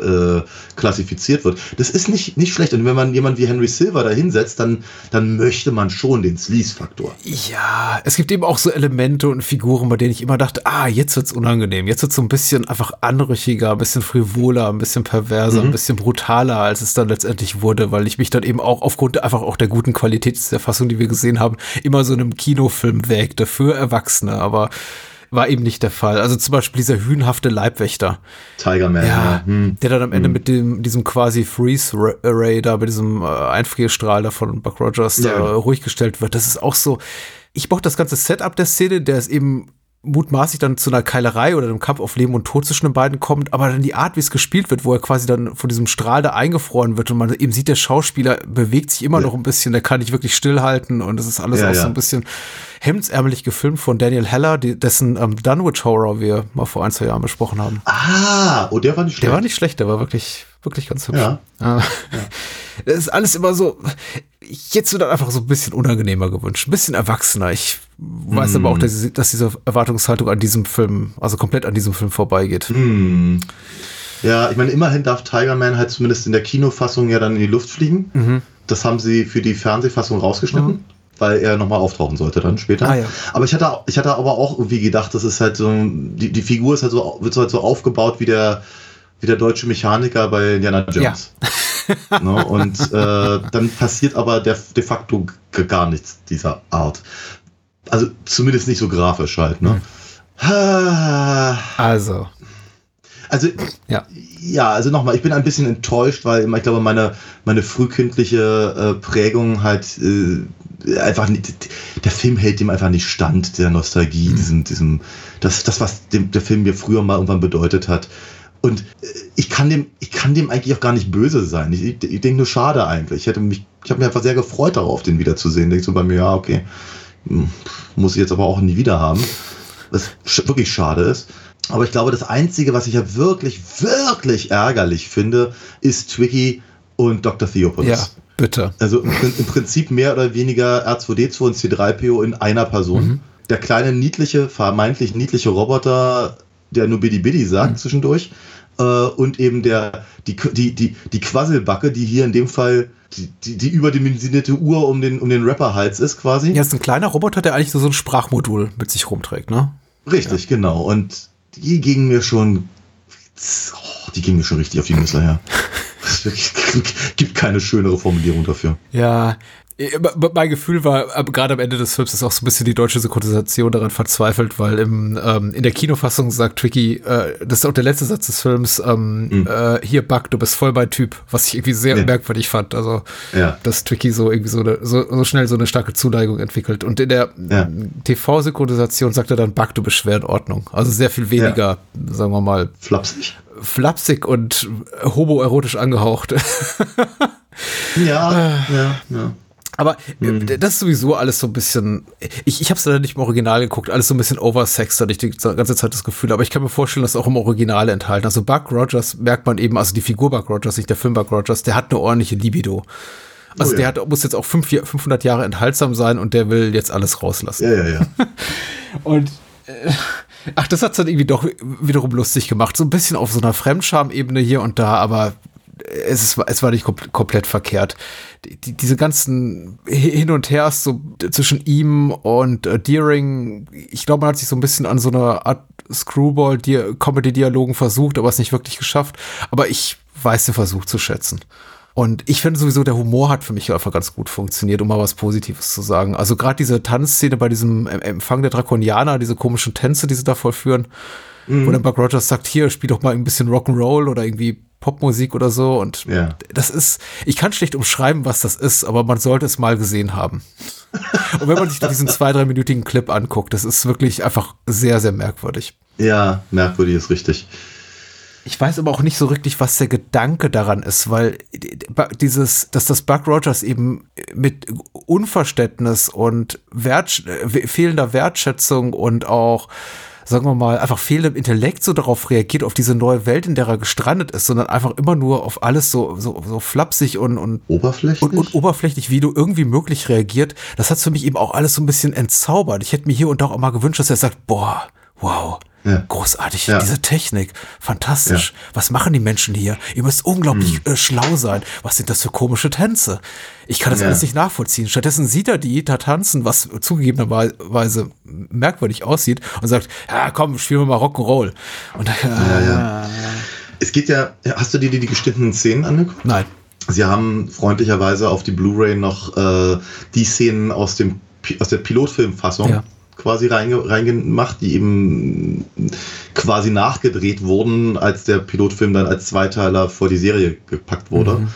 äh, klassifiziert wird. Das ist nicht, nicht schlecht. Und wenn man jemanden wie Henry Silver da hinsetzt, dann, dann möchte man schon den Sleaze-Faktor. Ja, es gibt eben auch so Elemente und Figuren, bei denen ich immer dachte, ah, jetzt wird's unangenehm. Jetzt wird's so ein bisschen einfach anrüchiger, ein bisschen frivoler, ein bisschen perverser, ein bisschen brutaler, als es dann letztendlich wurde, weil ich mich dann eben auch aufgrund einfach auch der guten Qualität der Fassung, die wir gesehen haben, immer so einem Kinofilm wägte für Erwachsene, aber war eben nicht der Fall. Also zum Beispiel dieser hühnhafte Leibwächter. Tiger Man. Ja, Hm. der dann am Ende mit dem, diesem quasi Freeze Ra- Array da, mit diesem äh, Einfrierstrahl da von Buck Rogers da Ja. ruhig gestellt wird. Das ist auch so. Ich mochte das ganze Setup der Szene, der ist eben mutmaßlich dann zu einer Keilerei oder einem Kampf auf Leben und Tod zwischen den beiden kommt, aber dann die Art, wie es gespielt wird, wo er quasi dann von diesem Strahl da eingefroren wird und man eben sieht, der Schauspieler bewegt sich immer Ja. noch ein bisschen, der kann nicht wirklich stillhalten und das ist alles Ja, auch so ja. ein bisschen hemdsärmelig gefilmt von Daniel Heller, die, dessen ähm, Dunwich Horror wir mal vor ein, zwei Jahren besprochen haben. Ah, oh, der war nicht schlecht. Der war nicht schlecht, der war wirklich, wirklich ganz hübsch. Ja. Ja. Das ist alles immer so, ich hätte es mir dann einfach so ein bisschen unangenehmer gewünscht, ein bisschen erwachsener. Ich weiß aber auch, dass, sie- dass diese Erwartungshaltung an diesem Film, also komplett an diesem Film vorbeigeht. Hm. Ja, ich meine, immerhin darf Tiger Man halt zumindest in der Kinofassung ja dann in die Luft fliegen. Mhm. Das haben sie für die Fernsehfassung rausgeschnitten, weil er nochmal auftauchen sollte dann später. Ah, ja. Aber ich hatte, ich hatte aber auch irgendwie gedacht, das ist halt so, die, die Figur ist halt so, wird so halt so aufgebaut wie der, wie der deutsche Mechaniker bei Indiana Jones. ne? Und äh, dann passiert aber der, de facto gar nichts dieser Art. Also zumindest nicht so grafisch halt. Ne? Ah. Also, Also ja. ja, also nochmal, ich bin ein bisschen enttäuscht, weil ich glaube, meine, meine frühkindliche äh, Prägung halt äh, einfach nicht, der Film hält dem einfach nicht stand, der Nostalgie, diesem, diesem, das, das, was dem, der Film mir früher mal irgendwann bedeutet hat. Und äh, ich kann dem, ich kann dem eigentlich auch gar nicht böse sein. Ich, ich, ich denke nur schade eigentlich. Ich hätte mich, ich habe mich einfach sehr gefreut darauf, den wiederzusehen. Denke so bei mir, ja, okay, hm, muss ich jetzt aber auch nie wieder haben. Was wirklich schade ist. Aber ich glaube, das Einzige, was ich ja wirklich, wirklich ärgerlich finde, ist Twiggy und Dr. Theopolis. Ja, bitte. Also im Prinzip mehr oder weniger R2D2 und C3PO in einer Person. Mhm. Der kleine, niedliche, vermeintlich niedliche Roboter, der nur Bidi Bidi sagt Mhm. zwischendurch. Äh, und eben der, die, die, die, die Quasselbacke, die hier in dem Fall die, die, die überdimensionierte Uhr um den, um den Rapperhals ist quasi. Ja, ist ein kleiner Roboter, der eigentlich so so ein Sprachmodul mit sich rumträgt, ne? Richtig, genau. Und die gingen mir schon, oh, die gingen mir schon richtig auf die Nüsse, ja. es gibt keine schönere Formulierung dafür. Ja, mein Gefühl war, äh, gerade am Ende des Films ist auch so ein bisschen die deutsche Synchronisation daran verzweifelt, weil im, ähm, in der Kinofassung sagt Tricky, äh, das ist auch der letzte Satz des Films, ähm, mhm. äh, hier Buck, du bist voll mein Typ, was ich irgendwie sehr ja. merkwürdig fand. Also, ja. dass Tricky so irgendwie so, eine, so, so, schnell so eine starke Zuneigung entwickelt. Und in der ja. TV-Synchronisation sagt er dann, Buck, du bist schwer in Ordnung. Also sehr viel weniger, sagen wir mal. Flapsig. Flapsig und homoerotisch angehaucht. ja, ja, ja. Aber hm. das ist sowieso alles so ein bisschen. Ich, ich habe es leider nicht im Original geguckt, alles so ein bisschen oversexed, hatte ich die ganze Zeit das Gefühl. Aber ich kann mir vorstellen, dass auch im Original enthalten. Also Buck Rogers merkt man eben, also die Figur Buck Rogers, nicht der Film Buck Rogers, der hat eine ordentliche Libido. Also oh, ja. der hat, muss jetzt auch fünf, 500 Jahre enthaltsam sein und der will jetzt alles rauslassen. Ja, ja, ja. und äh, ach, das hat's dann irgendwie doch wiederum lustig gemacht. So ein bisschen auf so einer Fremdscham-Ebene hier und da, aber es, ist, es war nicht komplett verkehrt. Die, diese ganzen Hin und Hers so zwischen ihm und äh, Deering, ich glaube, man hat sich so ein bisschen an so einer Art Screwball-Comedy-Dialogen versucht, aber es nicht wirklich geschafft. Aber ich weiß den Versuch zu schätzen. Und ich finde sowieso, der Humor hat für mich einfach ganz gut funktioniert, um mal was Positives zu sagen. Also gerade diese Tanzszene bei diesem Empfang der Drakonianer, diese komischen Tänze, die sie da vollführen, mhm. wo dann Buck Rogers sagt, hier, spiel doch mal ein bisschen Rock'n'Roll oder irgendwie Popmusik oder so. Und ja. das ist, ich kann schlecht umschreiben, was das ist, aber man sollte es mal gesehen haben. und wenn man sich diesen zwei, dreiminütigen Clip anguckt, das ist wirklich einfach sehr, sehr merkwürdig. Ja, merkwürdig ist richtig. Ich weiß aber auch nicht so richtig, was der Gedanke daran ist, weil dieses, dass das Buck Rogers eben mit Unverständnis und Wert, fehlender Wertschätzung und auch sagen wir mal, einfach fehlendem Intellekt so darauf reagiert, auf diese neue Welt, in der er gestrandet ist, sondern einfach immer nur auf alles so, so, so flapsig und, und, oberflächlich? Und, und oberflächlich, wie du irgendwie möglich reagiert. Das hat für mich eben auch alles so ein bisschen entzaubert. Ich hätte mir hier und da auch mal gewünscht, dass er sagt, boah, wow, ja. Großartig, ja. diese Technik, fantastisch. Ja. Was machen die Menschen hier? Ihr müsst unglaublich hm. äh, schlau sein. Was sind das für komische Tänze? Ich kann das alles nicht nachvollziehen. Stattdessen sieht er die da tanzen, was zugegebenerweise merkwürdig aussieht und sagt, ja komm, spielen wir mal Rock'n'Roll. Und äh, ja, Es geht ja, hast du dir die, die geschnittenen Szenen angeguckt? Nein. Sie haben freundlicherweise auf die Blu-ray noch äh, die Szenen aus dem aus der Pilotfilmfassung ja quasi reingemacht, die eben quasi nachgedreht wurden, als der Pilotfilm dann als Zweiteiler vor die Serie gepackt wurde. Mhm.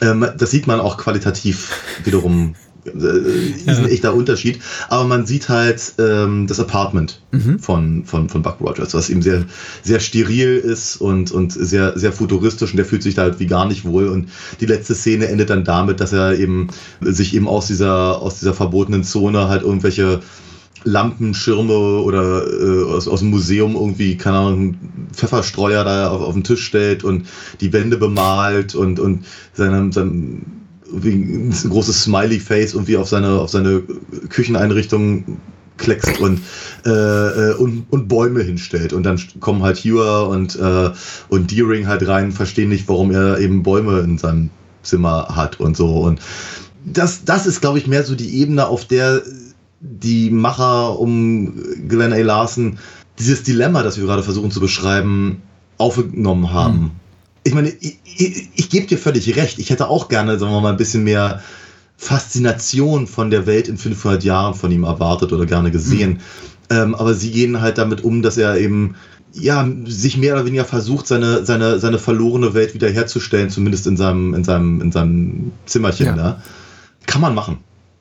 Ähm, das sieht man auch qualitativ wiederum äh, ist ein echter Unterschied. Aber man sieht halt ähm, das Apartment mhm. von, von, von Buck Rogers, was eben sehr, sehr steril ist und, und sehr, sehr futuristisch und der fühlt sich da halt wie gar nicht wohl. Und die letzte Szene endet dann damit, dass er eben sich eben aus dieser, aus dieser verbotenen Zone halt irgendwelche Lampenschirme oder äh, aus, aus dem Museum irgendwie, keine Ahnung, Pfefferstreuer da auf, auf den Tisch stellt und die Wände bemalt und, und seine, sein ein großes Smiley-Face irgendwie auf seine, auf seine Kücheneinrichtung kleckst und, äh, äh, und, und Bäume hinstellt. Und dann kommen halt Hewer und, äh, und Deering halt rein, verstehen nicht, warum er eben Bäume in seinem Zimmer hat und so. Und das, das ist, glaube ich, mehr so die Ebene, auf der die Macher um Glenn A. Larson dieses Dilemma, das wir gerade versuchen zu beschreiben, aufgenommen haben. Mhm. Ich meine, ich, ich, ich gebe dir völlig recht. Ich hätte auch gerne, sagen wir mal, ein bisschen mehr Faszination von der Welt in 500 Jahren von ihm erwartet oder gerne gesehen. Mhm. Ähm, aber sie gehen halt damit um, dass er eben ja, sich mehr oder weniger versucht, seine, seine, seine verlorene Welt wiederherzustellen, zumindest in seinem, in seinem, in seinem Zimmerchen ja. da. Kann man machen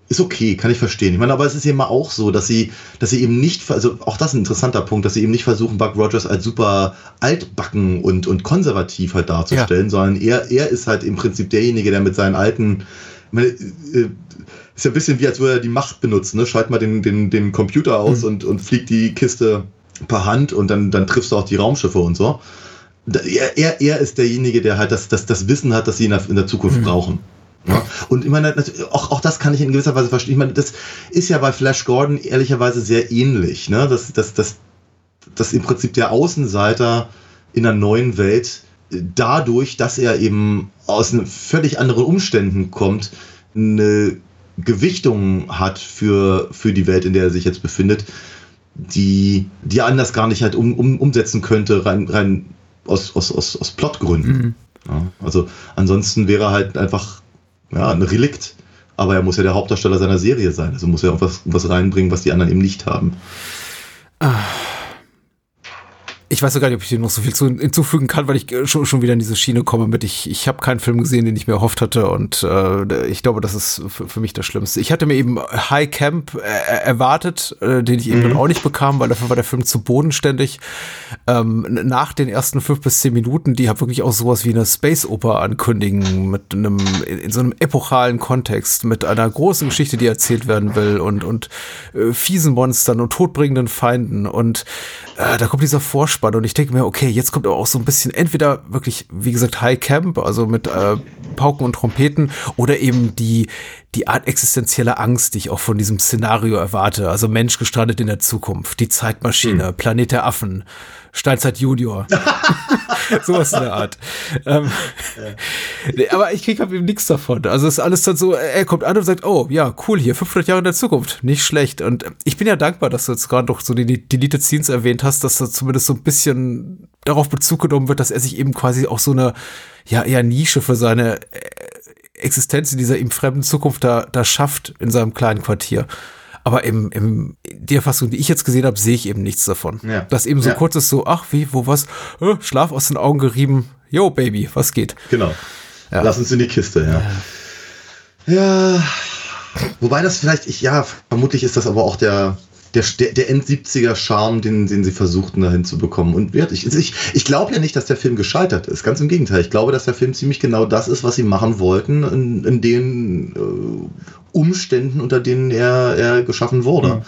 ist okay, kann ich verstehen. Ich meine, aber es ist eben auch so, dass sie, dass sie eben nicht, also auch das ist ein interessanter Punkt, dass sie eben nicht versuchen, Buck Rogers als super altbacken und, und konservativ halt darzustellen, ja. sondern er, er ist halt im Prinzip derjenige, der mit seinen alten, ich meine, äh, ist ja ein bisschen wie, als würde er die Macht benutzen, ne? Schalt mal den, den, den Computer aus mhm. und, und fliegt die Kiste per Hand und dann, dann triffst du auch die Raumschiffe und so. Er, er, er ist derjenige, der halt das, das, das Wissen hat, das sie in der, in der Zukunft mhm. brauchen. Ja, und ich meine, auch, auch das kann ich in gewisser Weise verstehen. Ich meine, das ist ja bei Flash Gordon ehrlicherweise sehr ähnlich, ne? dass, dass, dass, dass im Prinzip der Außenseiter in einer neuen Welt dadurch, dass er eben aus völlig anderen Umständen kommt, eine Gewichtung hat für, für die Welt, in der er sich jetzt befindet, die, die er anders gar nicht halt um, um, umsetzen könnte, rein, rein aus, aus, aus, aus Plotgründen. Mhm. Ja, also ansonsten wäre er halt einfach ja, ein Relikt. Aber er muss ja der Hauptdarsteller seiner Serie sein. Also muss er auch was, was reinbringen, was die anderen eben nicht haben. Ich weiß sogar nicht, ob ich dir noch so viel zu, hinzufügen kann, weil ich äh, schon, schon wieder in diese Schiene komme mit, ich, ich habe keinen Film gesehen, den ich mir erhofft hatte und äh, ich glaube, das ist für, für mich das Schlimmste. Ich hatte mir eben High Camp äh, erwartet, äh, den ich eben Mhm. dann auch nicht bekam, weil dafür war der Film zu bodenständig. Ähm, nach den ersten fünf bis zehn Minuten, die haben wirklich auch sowas wie eine Space-Oper ankündigen, mit einem, in, in so einem epochalen Kontext, mit einer großen Geschichte, die erzählt werden will und, und äh, fiesen Monstern und todbringenden Feinden und äh, da kommt dieser Vorspann und ich denke mir, okay, jetzt kommt aber auch so ein bisschen entweder wirklich, wie gesagt, High Camp, also mit äh, Pauken und Trompeten oder eben die, die Art existenzielle Angst, die ich auch von diesem Szenario erwarte. Also Mensch gestrandet in der Zukunft, die Zeitmaschine, Planet der Affen, Steinzeit Junior. Sowas in der Art. Ähm, nee, aber ich krieg hab eben nichts davon. Also es ist alles dann so, er kommt an und sagt, oh ja, cool hier, 500 Jahre in der Zukunft, nicht schlecht. Und ich bin ja dankbar, dass du jetzt gerade doch so die Deleted Scenes erwähnt hast, dass da zumindest so ein bisschen darauf Bezug genommen wird, dass er sich eben quasi auch so eine, ja, eher Nische für seine äh, Existenz in dieser ihm fremden Zukunft da, da schafft in seinem kleinen Quartier. Aber im, im, der Fassung, die ich jetzt gesehen habe, sehe ich eben nichts davon. Ja. Das eben so Ja. kurz ist so, ach, wie, wo was? Äh, Schlaf aus den Augen gerieben. Yo, Baby, was geht? Genau. Ja. Lass uns in die Kiste, ja. Ja. Wobei das vielleicht, ich, ja, vermutlich ist das aber auch der, der, der, der End-70er-Charme, den, den sie versuchten, dahin zu bekommen. Und ja, ich, ich, ich glaube ja nicht, dass der Film gescheitert ist. Ganz im Gegenteil. Ich glaube, dass der Film ziemlich genau das ist, was sie machen wollten, in, in den äh, Umständen, unter denen er, er geschaffen wurde.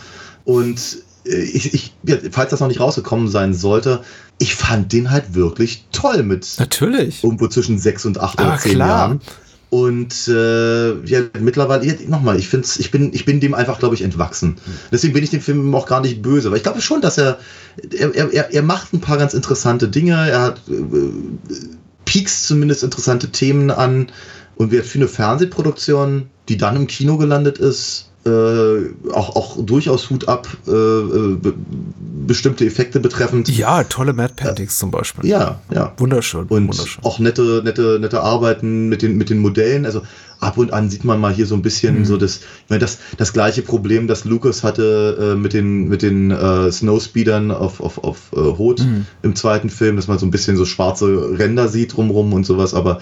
Und äh, ich, ich, falls das noch nicht rausgekommen sein sollte, ich fand den halt wirklich toll mit Natürlich. irgendwo zwischen sechs und acht Ah, oder zehn klar. Jahren. Und äh, ja, mittlerweile, ja, nochmal, ich find's, ich bin, ich bin dem einfach, glaube ich, entwachsen. Deswegen bin ich dem Film auch gar nicht böse. Aber ich glaube schon, dass er, er, er, er macht ein paar ganz interessante Dinge. Er hat äh, piekst zumindest interessante Themen an und wird für eine Fernsehproduktion, die dann im Kino gelandet ist, äh, auch, auch durchaus Hut ab, äh, äh, be bestimmte Effekte betreffend. Ja, tolle Mad Paintings zum Beispiel. ja. ja. Wunderschön. Und wunderschön. auch nette, nette, nette Arbeiten mit den, mit den Modellen. Also ab und an sieht man mal hier so ein bisschen Mhm. so das, ich meine, das, das gleiche Problem, das Lucas hatte äh, mit den, mit den äh, Snowspeedern auf, auf, auf äh, Hoth Mhm. im zweiten Film, dass man so ein bisschen so schwarze Ränder sieht drumrum und sowas. Aber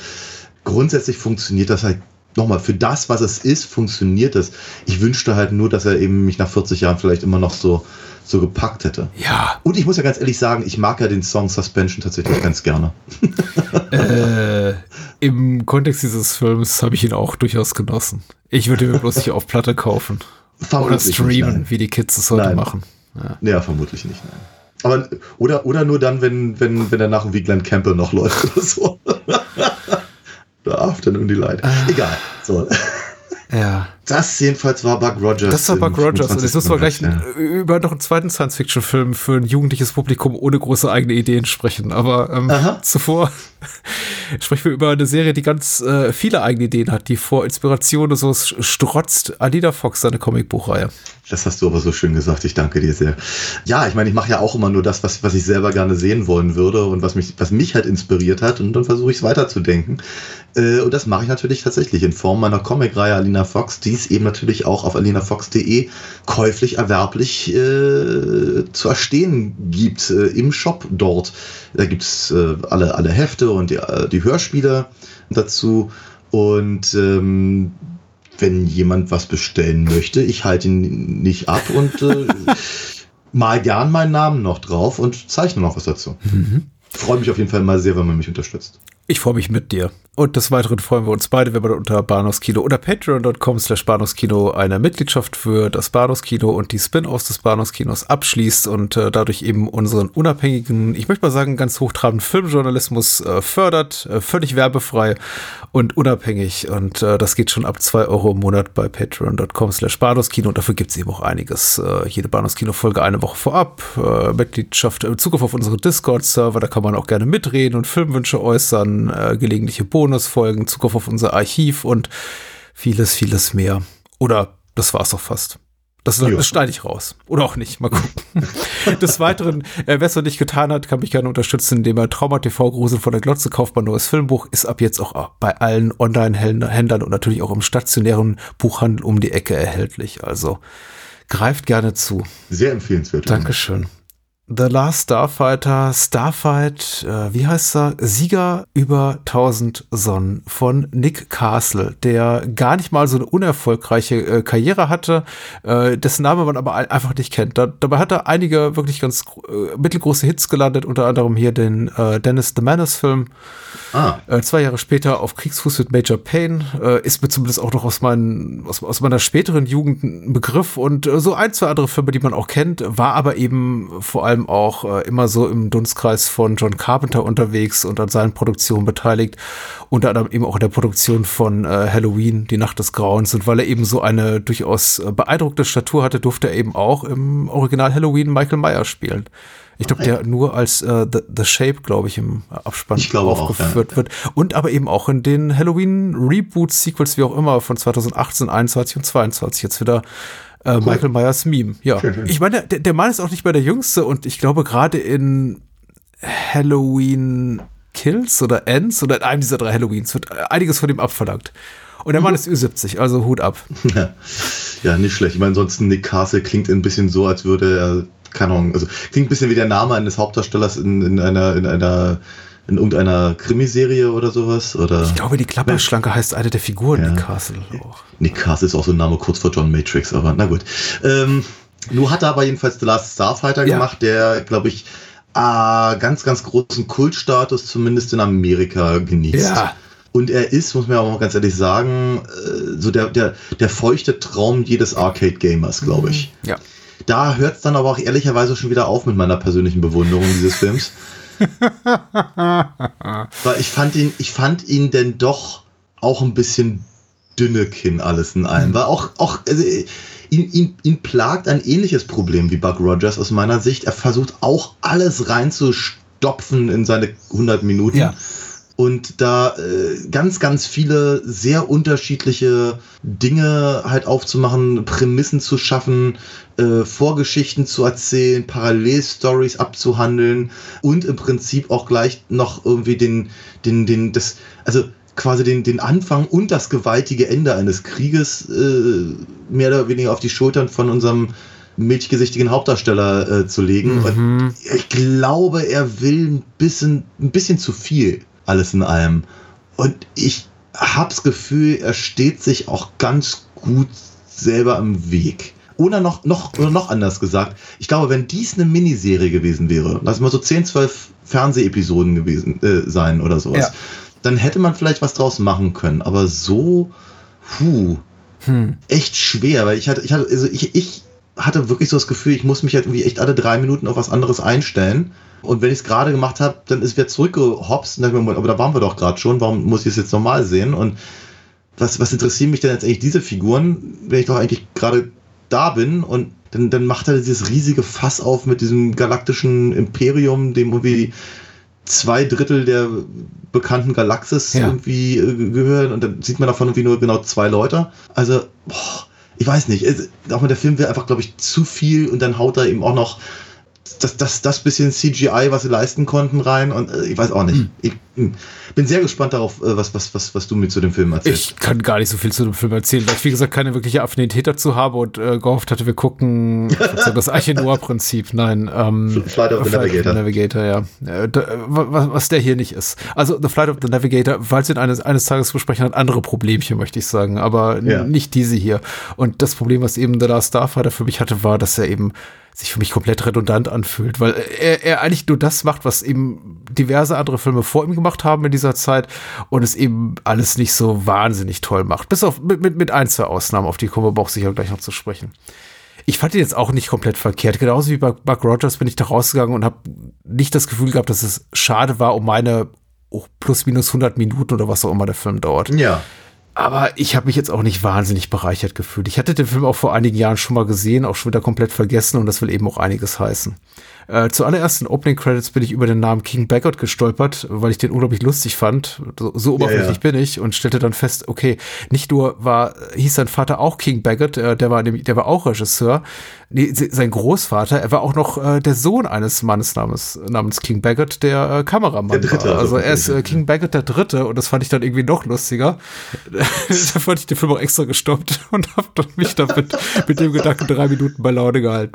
grundsätzlich funktioniert das halt nochmal, für das, was es ist, funktioniert es. Ich wünschte halt nur, dass er eben mich nach 40 Jahren vielleicht immer noch so, so gepackt hätte. ja, Und ich muss ja ganz ehrlich sagen, ich mag ja den Song Suspension tatsächlich ganz gerne. äh, im Kontext dieses Films habe ich ihn auch durchaus genossen. Ich würde mir bloß nicht auf Platte kaufen. Oder Vermutlich nicht, streamen, nein. wie die Kids es heute Nein. machen. Ja. Ja, vermutlich nicht, nein. Aber, oder, oder nur dann, wenn, wenn, wenn danach wie Glenn Campbell noch läuft oder so. The Afternoon Delight. Egal. So. ja. Das jedenfalls war Buck Rogers. Das war Buck Rogers. Und jetzt müssen wir gleich 25. äh, über noch einen zweiten Science-Fiction-Film für ein jugendliches Publikum ohne große eigene Ideen sprechen. Aber ähm, zuvor sprechen wir über eine Serie, die ganz äh, viele eigene Ideen hat, die vor Inspiration so strotzt. Alida Fox, seine Comicbuchreihe. Das hast du aber so schön gesagt. Ich danke dir sehr. Ja, ich meine, ich mache ja auch immer nur das, was, was ich selber gerne sehen wollen würde und was mich, was mich halt inspiriert hat. Und dann versuche ich es weiterzudenken. Äh, und das mache ich natürlich tatsächlich in Form meiner Comicreihe Alina Fox, die es eben natürlich auch auf alinafox.de käuflich erwerblich äh, zu erstehen gibt äh, im Shop dort. Da gibt's äh, alle, alle Hefte und die, äh, die Hörspiele dazu. Und ähm, wenn jemand was bestellen möchte, ich halte ihn nicht ab und äh, mal gern meinen Namen noch drauf und zeichne noch was dazu. Freue mich auf jeden Fall mal sehr, wenn man mich unterstützt. Ich freue mich mit dir. Und des Weiteren freuen wir uns beide, wenn wir unter Bahnhofskino oder patreon.com slash Bahnhofskino eine Mitgliedschaft für das Bahnhofskino und die Spin-offs des Bahnhofskinos abschließt und äh, dadurch eben unseren unabhängigen, ich möchte mal sagen, ganz hochtrabenden Filmjournalismus äh, fördert, äh, völlig werbefrei und unabhängig. Und äh, das geht schon ab zwei Euro im Monat bei patreon.com slash Bahnhofskino und dafür gibt es eben auch einiges. Äh, jede Bahnhofskino-Folge eine Woche vorab, äh, Mitgliedschaft, äh, Zugriff auf unsere Discord-Server, da kann man auch gerne mitreden und Filmwünsche äußern, gelegentliche Bonusfolgen, Zugriff auf unser Archiv und vieles, vieles mehr. Oder das war's doch fast. Das, das schneide ich raus. Oder auch nicht. Mal gucken. Des Weiteren, äh, wer es noch nicht getan hat, kann mich gerne unterstützen, indem er Trauma TV Grusel von der Glotze kauft. Mein neues Filmbuch ist ab jetzt auch bei allen Online-Händlern und natürlich auch im stationären Buchhandel um die Ecke erhältlich. Also greift gerne zu. Sehr empfehlenswert. Dankeschön. The Last Starfighter, Starfight, äh, wie heißt er? Sieger über 1000 Sonnen von Nick Castle, der gar nicht mal so eine unerfolgreiche äh, Karriere hatte, äh, dessen Name man aber einfach nicht kennt. Da, dabei hat er einige wirklich ganz äh, mittelgroße Hits gelandet, unter anderem hier den äh, Dennis the Menace Film. Ah. Äh, zwei Jahre später auf Kriegsfuß mit Major Payne, ist mir zumindest auch noch aus, meinen, aus, aus meiner späteren Jugend ein Begriff und so ein, zwei andere Filme, die man auch kennt, war aber eben vor allem allem auch äh, immer so im Dunstkreis von John Carpenter unterwegs und an seinen Produktionen beteiligt. Unter anderem eben auch in der Produktion von äh, Halloween, Die Nacht des Grauens. Und weil er eben so eine durchaus äh, beeindruckte Statur hatte, durfte er eben auch im Original Halloween Michael Myers spielen. Ich glaube, der nur als äh, The, The Shape, glaube ich, im Abspann aufgeführt auch, ja. wird. Und aber eben auch in den Halloween Reboot Sequels, wie auch immer, von 2018, 21 und 22 jetzt wieder äh, cool. Michael Myers Meme. Ja. Schön, schön. Ich meine, der, der Mann ist auch nicht mehr der Jüngste und ich glaube, gerade in Halloween Kills oder Ends oder in einem dieser drei Halloweens wird einiges von ihm abverlangt. Und der Mann mhm. ist Ü70, also Hut ab. Ja, ja nicht schlecht. Ich meine, ansonsten Nick Castle klingt ein bisschen so, als würde er, keine Ahnung, also klingt ein bisschen wie der Name eines Hauptdarstellers in, in einer, in einer in irgendeiner Krimiserie oder sowas? Oder? Ich glaube, die Klapperschlanke heißt eine der Figuren, ja. Nick Castle. Auch. Nick Castle ist auch so ein Name kurz vor John Matrix, aber na gut. Ähm, nur hat er aber jedenfalls The Last Starfighter ja. gemacht, der, glaube ich, äh, ganz, ganz großen Kultstatus zumindest in Amerika genießt. Ja. Und er ist, muss man auch mal ganz ehrlich sagen, äh, so der, der, der feuchte Traum jedes Arcade-Gamers, glaube ich. Ja. Da hört es dann aber auch ehrlicherweise schon wieder auf mit meiner persönlichen Bewunderung dieses Films. Weil ich fand ihn, ich fand ihn denn doch auch ein bisschen dünne Kinn alles in allem. Weil auch, auch also, ihn, ihn, ihn plagt ein ähnliches Problem wie Buck Rogers aus meiner Sicht. Er versucht auch alles reinzustopfen in seine 100 Minuten. Ja und da äh, ganz, ganz viele sehr unterschiedliche Dinge halt aufzumachen, Prämissen zu schaffen, äh, Vorgeschichten zu erzählen, Parallelstories abzuhandeln und im Prinzip auch gleich noch irgendwie den, den, den, das, also quasi den, den Anfang und das gewaltige Ende eines Krieges äh, mehr oder weniger auf die Schultern von unserem milchgesichtigen Hauptdarsteller äh, zu legen. Mhm. Und ich glaube, er will ein bisschen, ein bisschen zu viel alles in allem. Und ich hab's Gefühl, er steht sich auch ganz gut selber im Weg. Oder noch, noch, oder noch anders gesagt, ich glaube, wenn dies eine Miniserie gewesen wäre, lass mal so 10, 12 Fernsehepisoden gewesen äh, sein oder sowas, ja. dann hätte man vielleicht was draus machen können. Aber so, puh, hm. echt schwer, weil ich hatte, ich hatte, also ich, ich hatte wirklich so das Gefühl, ich muss mich halt irgendwie echt alle drei Minuten auf was anderes einstellen. Und wenn ich es gerade gemacht habe, dann ist wieder zurückgehopst. aber da waren wir doch gerade schon. Warum muss ich es jetzt normal sehen? Und was, was interessieren mich denn jetzt eigentlich diese Figuren, wenn ich doch eigentlich gerade da bin? Und dann, dann macht er dieses riesige Fass auf mit diesem galaktischen Imperium, dem irgendwie zwei Drittel der bekannten Galaxis ja. irgendwie äh, gehören. Und dann sieht man davon irgendwie nur genau zwei Leute. Also, boah, ich weiß nicht. Auch mal der Film will einfach, glaube ich, zu viel und dann haut er eben auch noch das, das, das bisschen CGI, was sie leisten konnten, rein. Und äh, ich weiß auch nicht. Hm. Ich hm, bin sehr gespannt darauf, äh, was, was, was, was du mir zu dem Film erzählst. Ich kann gar nicht so viel zu dem Film erzählen, weil ich, wie gesagt, keine wirkliche Affinität dazu habe und äh, gehofft hatte, wir gucken das Arche Noir-Prinzip. Nein. Ähm, Flight of the Flight Navigator. Of the Navigator, ja. Äh, da, was, was der hier nicht ist. Also, The Flight of the Navigator, falls wir ihn eines, eines Tages besprechen, hat andere Problemchen, möchte ich sagen, aber ja. nicht diese hier. Und das Problem, was eben The Last Starfighter für mich hatte, war, dass er eben sich für mich komplett redundant anfühlt, weil er, er eigentlich nur das macht, was eben diverse andere Filme vor ihm gemacht haben in dieser Zeit und es eben alles nicht so wahnsinnig toll macht. Bis auf mit, mit, mit ein, zwei Ausnahmen, auf die kommen wir aber auch sicher gleich noch zu sprechen. Ich fand ihn jetzt auch nicht komplett verkehrt. Genauso wie bei Buck Rogers bin ich da rausgegangen und habe nicht das Gefühl gehabt, dass es schade war um meine oh, plus minus 100 Minuten oder was auch immer der Film dauert. Ja. Aber ich habe mich jetzt auch nicht wahnsinnig bereichert gefühlt. Ich hatte den Film auch vor einigen Jahren schon mal gesehen, auch schon wieder komplett vergessen und das will eben auch einiges heißen. Äh, zuallererst in Opening Credits bin ich über den Namen King Baggott gestolpert, weil ich den unglaublich lustig fand. So, so oberflächlich ja. bin ich und stellte dann fest, okay, nicht nur war, hieß sein Vater auch King Baggott, äh, der war nämlich, der war auch Regisseur. Nee, sein Großvater, er war auch noch äh, der Sohn eines Mannes namens, namens King Baggott, der äh, Kameramann Der Dritte, war. Also also er ist äh, King Baggott der Dritte und das fand ich dann irgendwie noch lustiger. da fand ich den Film auch extra gestoppt und habe mich damit mit dem Gedanken drei Minuten bei Laune gehalten.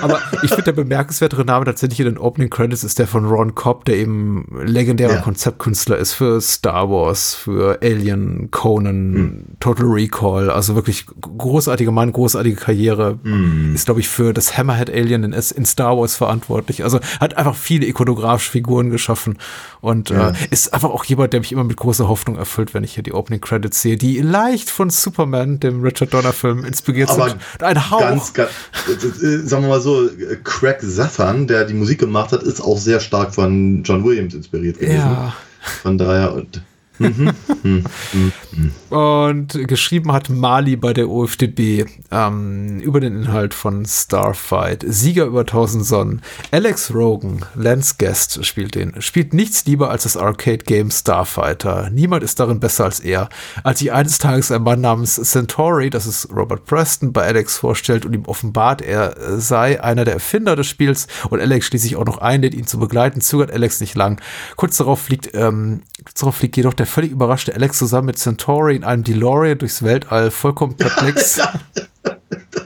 Aber ich finde, der bemerkenswertere Name tatsächlich in den Opening Credits ist der von Ron Cobb, der eben legendärer Ja. Konzeptkünstler ist für Star Wars, für Alien, Conan, Hm. Total Recall. Also wirklich großartiger Mann, großartige Karriere. Hm. Ist, glaube ich, für das Hammerhead Alien in, in Star Wars verantwortlich. Also hat einfach viele ikonografische Figuren geschaffen und Ja. äh, ist einfach auch jemand, der mich immer mit großer Hoffnung erfüllt, wenn ich hier die Opening Credits sehe, die leicht von Superman, dem Richard Donner Film, inspiriert Aber sind. Ein Hauch. Ganz, ganz, äh, sagen wir mal so, Craig Zathan, der die Musik gemacht hat, ist auch sehr stark von John Williams inspiriert gewesen. ja. Von daher, und Und geschrieben hat Mali bei der OFDB ähm, über den Inhalt von Starfight. Sieger über 1000 Sonnen. Alex Rogan, Lance Guest spielt den. Spielt nichts lieber als das Arcade-Game Starfighter. Niemand ist darin besser als er. Als sich eines Tages ein Mann namens Centauri, das ist Robert Preston, bei Alex vorstellt und ihm offenbart, er äh, sei einer der Erfinder des Spiels und Alex schließlich auch noch einlädt, ihn zu begleiten, zögert Alex nicht lang. Kurz darauf fliegt, ähm, kurz darauf fliegt jedoch der völlig überraschte Alex zusammen mit Centauri in einem DeLorean durchs Weltall, vollkommen perplex,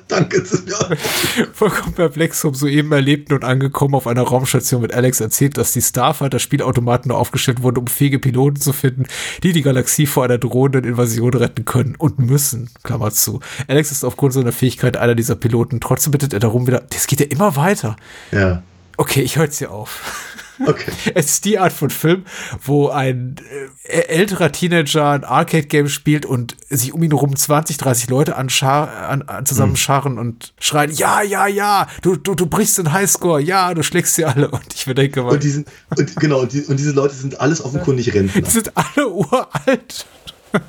danke. mir- vollkommen perplex vom soeben Erlebten und angekommen auf einer Raumstation mit Alex erzählt, dass die Starfighter-Spielautomaten nur aufgestellt wurden, um fähige Piloten zu finden, die die Galaxie vor einer drohenden Invasion retten können und müssen, Klammer zu. Alex ist aufgrund seiner Fähigkeit einer dieser Piloten, trotzdem bittet er darum wieder, das geht ja immer weiter. Ja, Okay, ich höre jetzt hier auf. Okay. Es ist die Art von Film, wo ein äh, älterer Teenager ein Arcade-Game spielt und sich um ihn herum 20, 30 Leute anschar an, zusammenscharren und schreien, ja, ja, ja, du, du, du brichst den Highscore, ja, du schlägst sie alle. Und ich mir denke mal, Und, die sind, und genau, und, die, und diese Leute sind alles offenkundig Rentner. die sind alle uralt.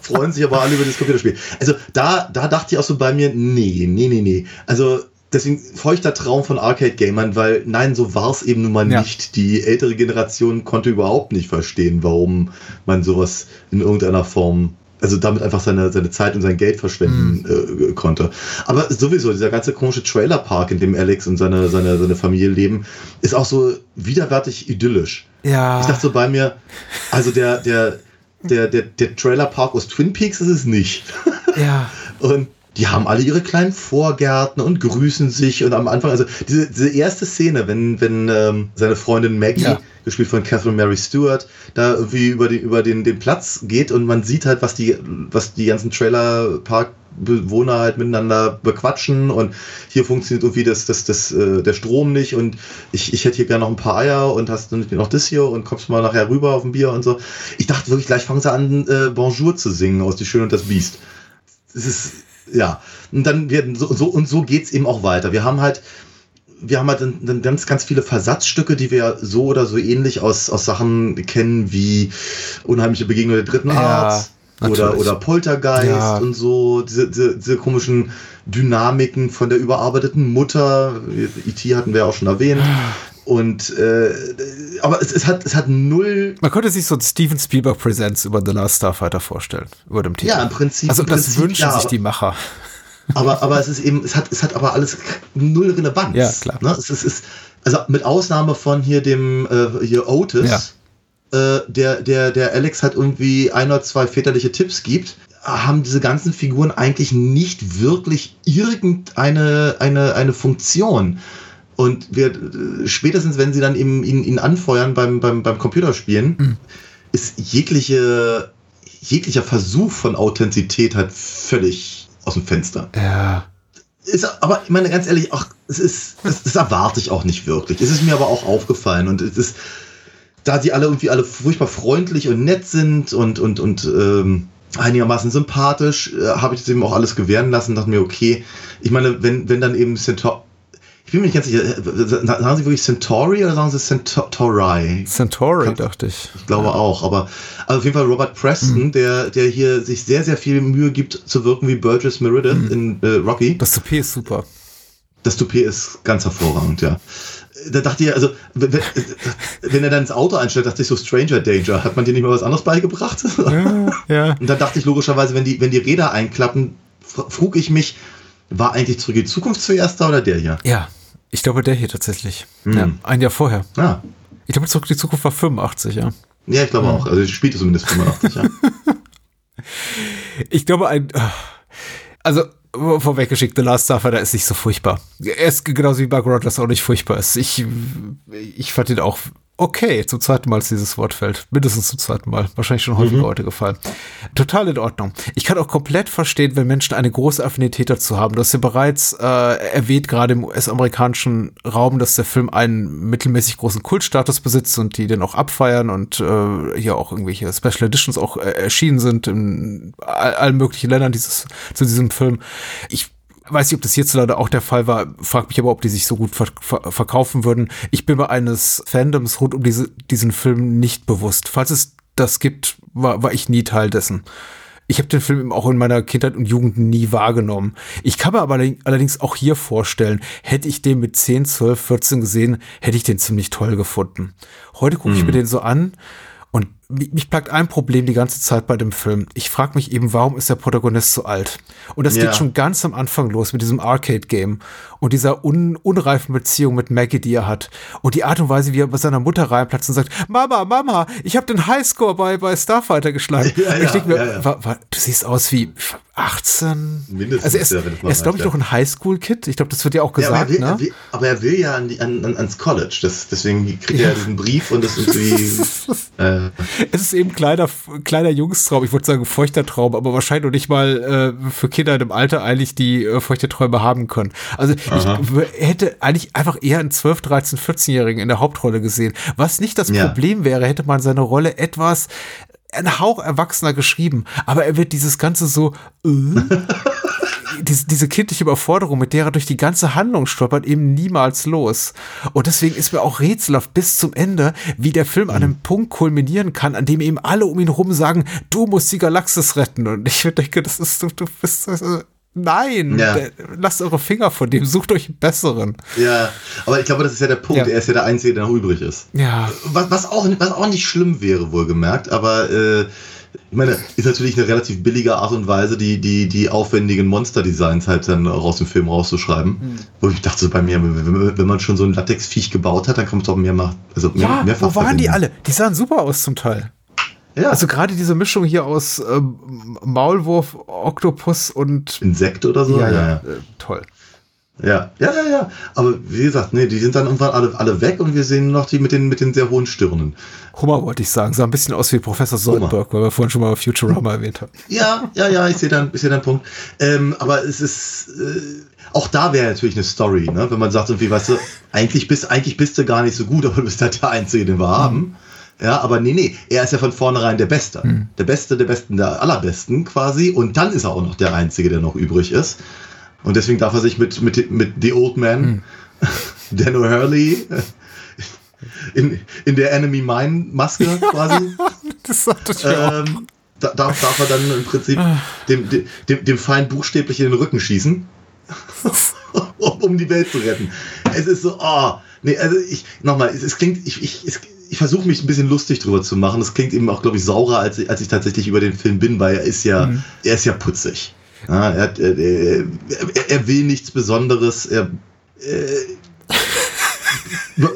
freuen sich aber alle über das Computerspiel. Also da, da dachte ich auch so bei mir, nee, nee, nee, nee. Also deswegen feuchter Traum von Arcade-Gamern, weil nein, so war es eben nun mal Ja. nicht. Die ältere Generation konnte überhaupt nicht verstehen, warum man sowas in irgendeiner Form, also damit einfach seine, seine Zeit und sein Geld verschwenden äh, konnte. Aber sowieso, dieser ganze komische Trailerpark, in dem Alex und seine, seine, seine Familie leben, ist auch so widerwärtig idyllisch. Ja. Ich dachte so bei mir, also der, der, der, der, der Trailerpark aus Twin Peaks ist es nicht. ja. Und die haben alle ihre kleinen Vorgärten und grüßen sich. Und am Anfang, also diese, diese erste Szene, wenn, wenn ähm, seine Freundin Maggie, Ja. gespielt von Catherine Mary Stewart, da irgendwie über, den, über den, den Platz geht und man sieht halt, was die, was die ganzen Trailerparkbewohner halt miteinander bequatschen und hier funktioniert irgendwie das, das, das, äh, der Strom nicht und ich, ich hätte hier gerne noch ein paar Eier und hast du nicht noch das hier und kommst mal nachher rüber auf ein Bier und so. Ich dachte wirklich, gleich fangen sie an, äh, Bonjour zu singen aus Die Schöne und das Biest. Es ist, ja. Und dann werden so, so und so geht's eben auch weiter. Wir haben halt, wir haben halt dann, ganz, ganz viele Versatzstücke, die wir so oder so ähnlich aus, aus Sachen kennen wie Unheimliche Begegnung der dritten Ja, Art oder, natürlich. oder Poltergeist Ja. und so, diese, diese, diese komischen Dynamiken von der überarbeiteten Mutter. E.T. hatten wir auch schon erwähnt. Und äh, aber es, es, hat, es hat null Man könnte sich so ein Steven Spielberg Presents über The Last Starfighter vorstellen, über dem Titel. Ja, im Prinzip- Also das Prinzip wünschen ja, sich die Macher. aber, aber es ist eben, es hat, es hat aber alles null Relevanz. Ja, klar. Ne? Es ist, es ist, also mit Ausnahme von hier dem äh, hier Otis, äh, der, der, der Alex hat irgendwie ein oder zwei väterliche Tipps gibt, haben diese ganzen Figuren eigentlich nicht wirklich irgendeine eine, eine Funktion. Und wir äh, spätestens, wenn sie dann eben ihn, ihn anfeuern beim, beim, beim Computerspielen, Mhm. ist jegliche, jeglicher Versuch von Authentizität halt völlig aus dem Fenster. Ja. Ist, aber ich meine ganz ehrlich, ach, es ist, das, das erwarte ich auch nicht wirklich. Es ist mir aber auch aufgefallen und es ist, da die alle irgendwie alle furchtbar freundlich und nett sind und und und ähm, einigermaßen sympathisch, äh, habe ich das eben auch alles gewähren lassen. Dachte mir, okay, ich meine, wenn wenn dann eben Centaur Ich bin mir nicht ganz sicher. äh, Sagen Sie wirklich Centauri oder sagen Sie Centauri? Centauri, Kann- dachte ich. Ich glaube auch, aber also auf jeden Fall Robert Preston, der, der hier sich sehr, sehr viel Mühe gibt, zu wirken wie Burgess Meredith in äh, Rocky. Das Toupet ist super. Das Toupet ist ganz hervorragend, ja. Da dachte ich, also, wenn, wenn er dann ins Auto einstellt, dachte ich so Stranger Danger. Hat man dir nicht mal was anderes beigebracht? Ja, ja. Und dann dachte ich logischerweise, wenn die, wenn die Räder einklappen, fr- frug ich mich, war eigentlich zurück in die Zukunft zuerst da oder der hier? Ja, ich glaube der hier tatsächlich. Hm. Ja, ein Jahr vorher. Ah, Ich glaube, zurück in die Zukunft war 85, ja. ja, ich glaube auch. Also, ich spielte zumindest 85, ja. Ich glaube, ein. Also, vorweggeschickt, The Last Starfighter ist nicht so furchtbar. Er ist genauso wie Buck Rogers auch nicht furchtbar ist. Ich, ich fand ihn auch okay, zum zweiten Mal, als dieses Wort fällt. Mindestens zum zweiten Mal. Wahrscheinlich schon häufiger heute gefallen. Total in Ordnung. Ich kann auch komplett verstehen, wenn Menschen eine große Affinität dazu haben. Du hast ja bereits äh, erwähnt, gerade im US-amerikanischen Raum, dass der Film einen mittelmäßig großen Kultstatus besitzt und die den auch abfeiern und äh, hier auch irgendwelche Special Editions auch äh, erschienen sind in all, allen möglichen Ländern dieses, zu diesem Film. Ich weiß nicht, ob das hierzulande auch der Fall war, frag mich aber, ob die sich so gut ver ver verkaufen würden. Ich bin mir eines Fandoms rund um diese, diesen Film nicht bewusst. Falls es das gibt, war, war ich nie Teil dessen. Ich habe den Film eben auch in meiner Kindheit und Jugend nie wahrgenommen. Ich kann mir aber allerding- allerdings auch hier vorstellen, hätte ich den mit 10, 12, 14 gesehen, hätte ich den ziemlich toll gefunden. Heute gucke ich mir den so an mich, mich plagt ein Problem die ganze Zeit bei dem Film. Ich frage mich eben, warum ist der Protagonist so alt? Und das Ja. geht schon ganz am Anfang los mit diesem Arcade-Game und dieser un unreifen Beziehung mit Maggie, die er hat. Und die Art und Weise, wie er bei seiner Mutter reinplatzt und sagt, Mama, Mama, ich habe den Highscore bei, bei Starfighter geschlagen. Ja, ich denke mir, wa- wa- du siehst aus wie 18. Mindestens, also er ist, ja, er ist glaube ich, noch ein Highschool-Kid. Ich glaube, das wird ja auch Ja, aber er gesagt, will, er ne? will, aber er will ja an die, an, an, ans College. Das, deswegen kriegt er ja diesen Brief und das irgendwie. äh, Es ist eben kleiner, kleiner Jungstraum, ich würde sagen feuchter Traum, aber wahrscheinlich noch nicht mal äh, für Kinder in dem Alter eigentlich die äh, feuchte Träume haben können. Also Aha. ich hätte eigentlich einfach eher einen 12, 13, 14-Jährigen in der Hauptrolle gesehen. Was nicht das Ja. Problem wäre, hätte man seine Rolle etwas ein Hauch erwachsener geschrieben, aber er wird dieses Ganze so äh, diese, diese kindliche Überforderung, mit der er durch die ganze Handlung stolpert, eben niemals los. Und deswegen ist mir auch rätselhaft bis zum Ende, wie der Film an einem Punkt kulminieren kann, an dem eben alle um ihn rum sagen, du musst die Galaxis retten. Und ich denke, das ist, du, du bist, nein, Ja. der- lasst eure Finger von dem, sucht euch einen besseren. ja, aber ich glaube, das ist ja der Punkt. Ja. Er ist ja der Einzige, der noch übrig ist. Ja, Was, was, auch, was auch nicht schlimm wäre, wohlgemerkt, aber äh, ich meine, ist natürlich eine relativ billige Art und Weise, die, die, die aufwendigen Monster-Designs halt dann auch aus dem Film rauszuschreiben. Hm. Wo ich dachte so bei mir, wenn, wenn man schon so ein Latex-Viech gebaut hat, dann kann man es auch mehr machen. Also mehr, ja mehrfach wo waren die alle? Die sahen super aus zum Teil. Ja, Also gerade diese Mischung hier aus ähm, Maulwurf, Oktopus und Insekt oder so. ja, ja, ja. Äh, toll. Ja, ja, ja, ja. Aber wie gesagt, nee, die sind dann irgendwann alle, alle weg und wir sehen noch die mit den, mit den sehr hohen Stirnen. Hummer wollte ich sagen, sah ein bisschen aus wie Professor Soderbergh, weil wir vorhin schon mal Futurama erwähnt haben. Ja, ja, ja, ich sehe dann, ich sehe deinen Punkt. Ähm, aber es ist, äh, auch da wäre natürlich eine Story, ne? wenn man sagt, irgendwie, weißt du, eigentlich bist, eigentlich bist du gar nicht so gut, aber du bist halt der Einzige, den wir haben. Ja, aber nee, nee, er ist ja von vornherein der Beste. Der Beste, der Besten, der Allerbesten quasi. Und dann ist er auch noch der Einzige, der noch übrig ist. Und deswegen darf er sich mit, mit, mit The Old Man, Dan O'Hurley, in, in der Enemy Mine Maske quasi. Das sagte ich. Ähm, da, darf, darf er dann im Prinzip dem, dem, dem, dem Feind buchstäblich in den Rücken schießen, um, um die Welt zu retten. Es ist so, oh, nee, also ich, nochmal, es, es klingt, ich, ich, es, ich versuche mich ein bisschen lustig drüber zu machen. Es klingt eben auch, glaube ich, saurer, als, ich- als ich tatsächlich über den Film bin, weil er ist ja, er ist ja putzig. Ja, er, hat, er, er, er will nichts Besonderes, er, er,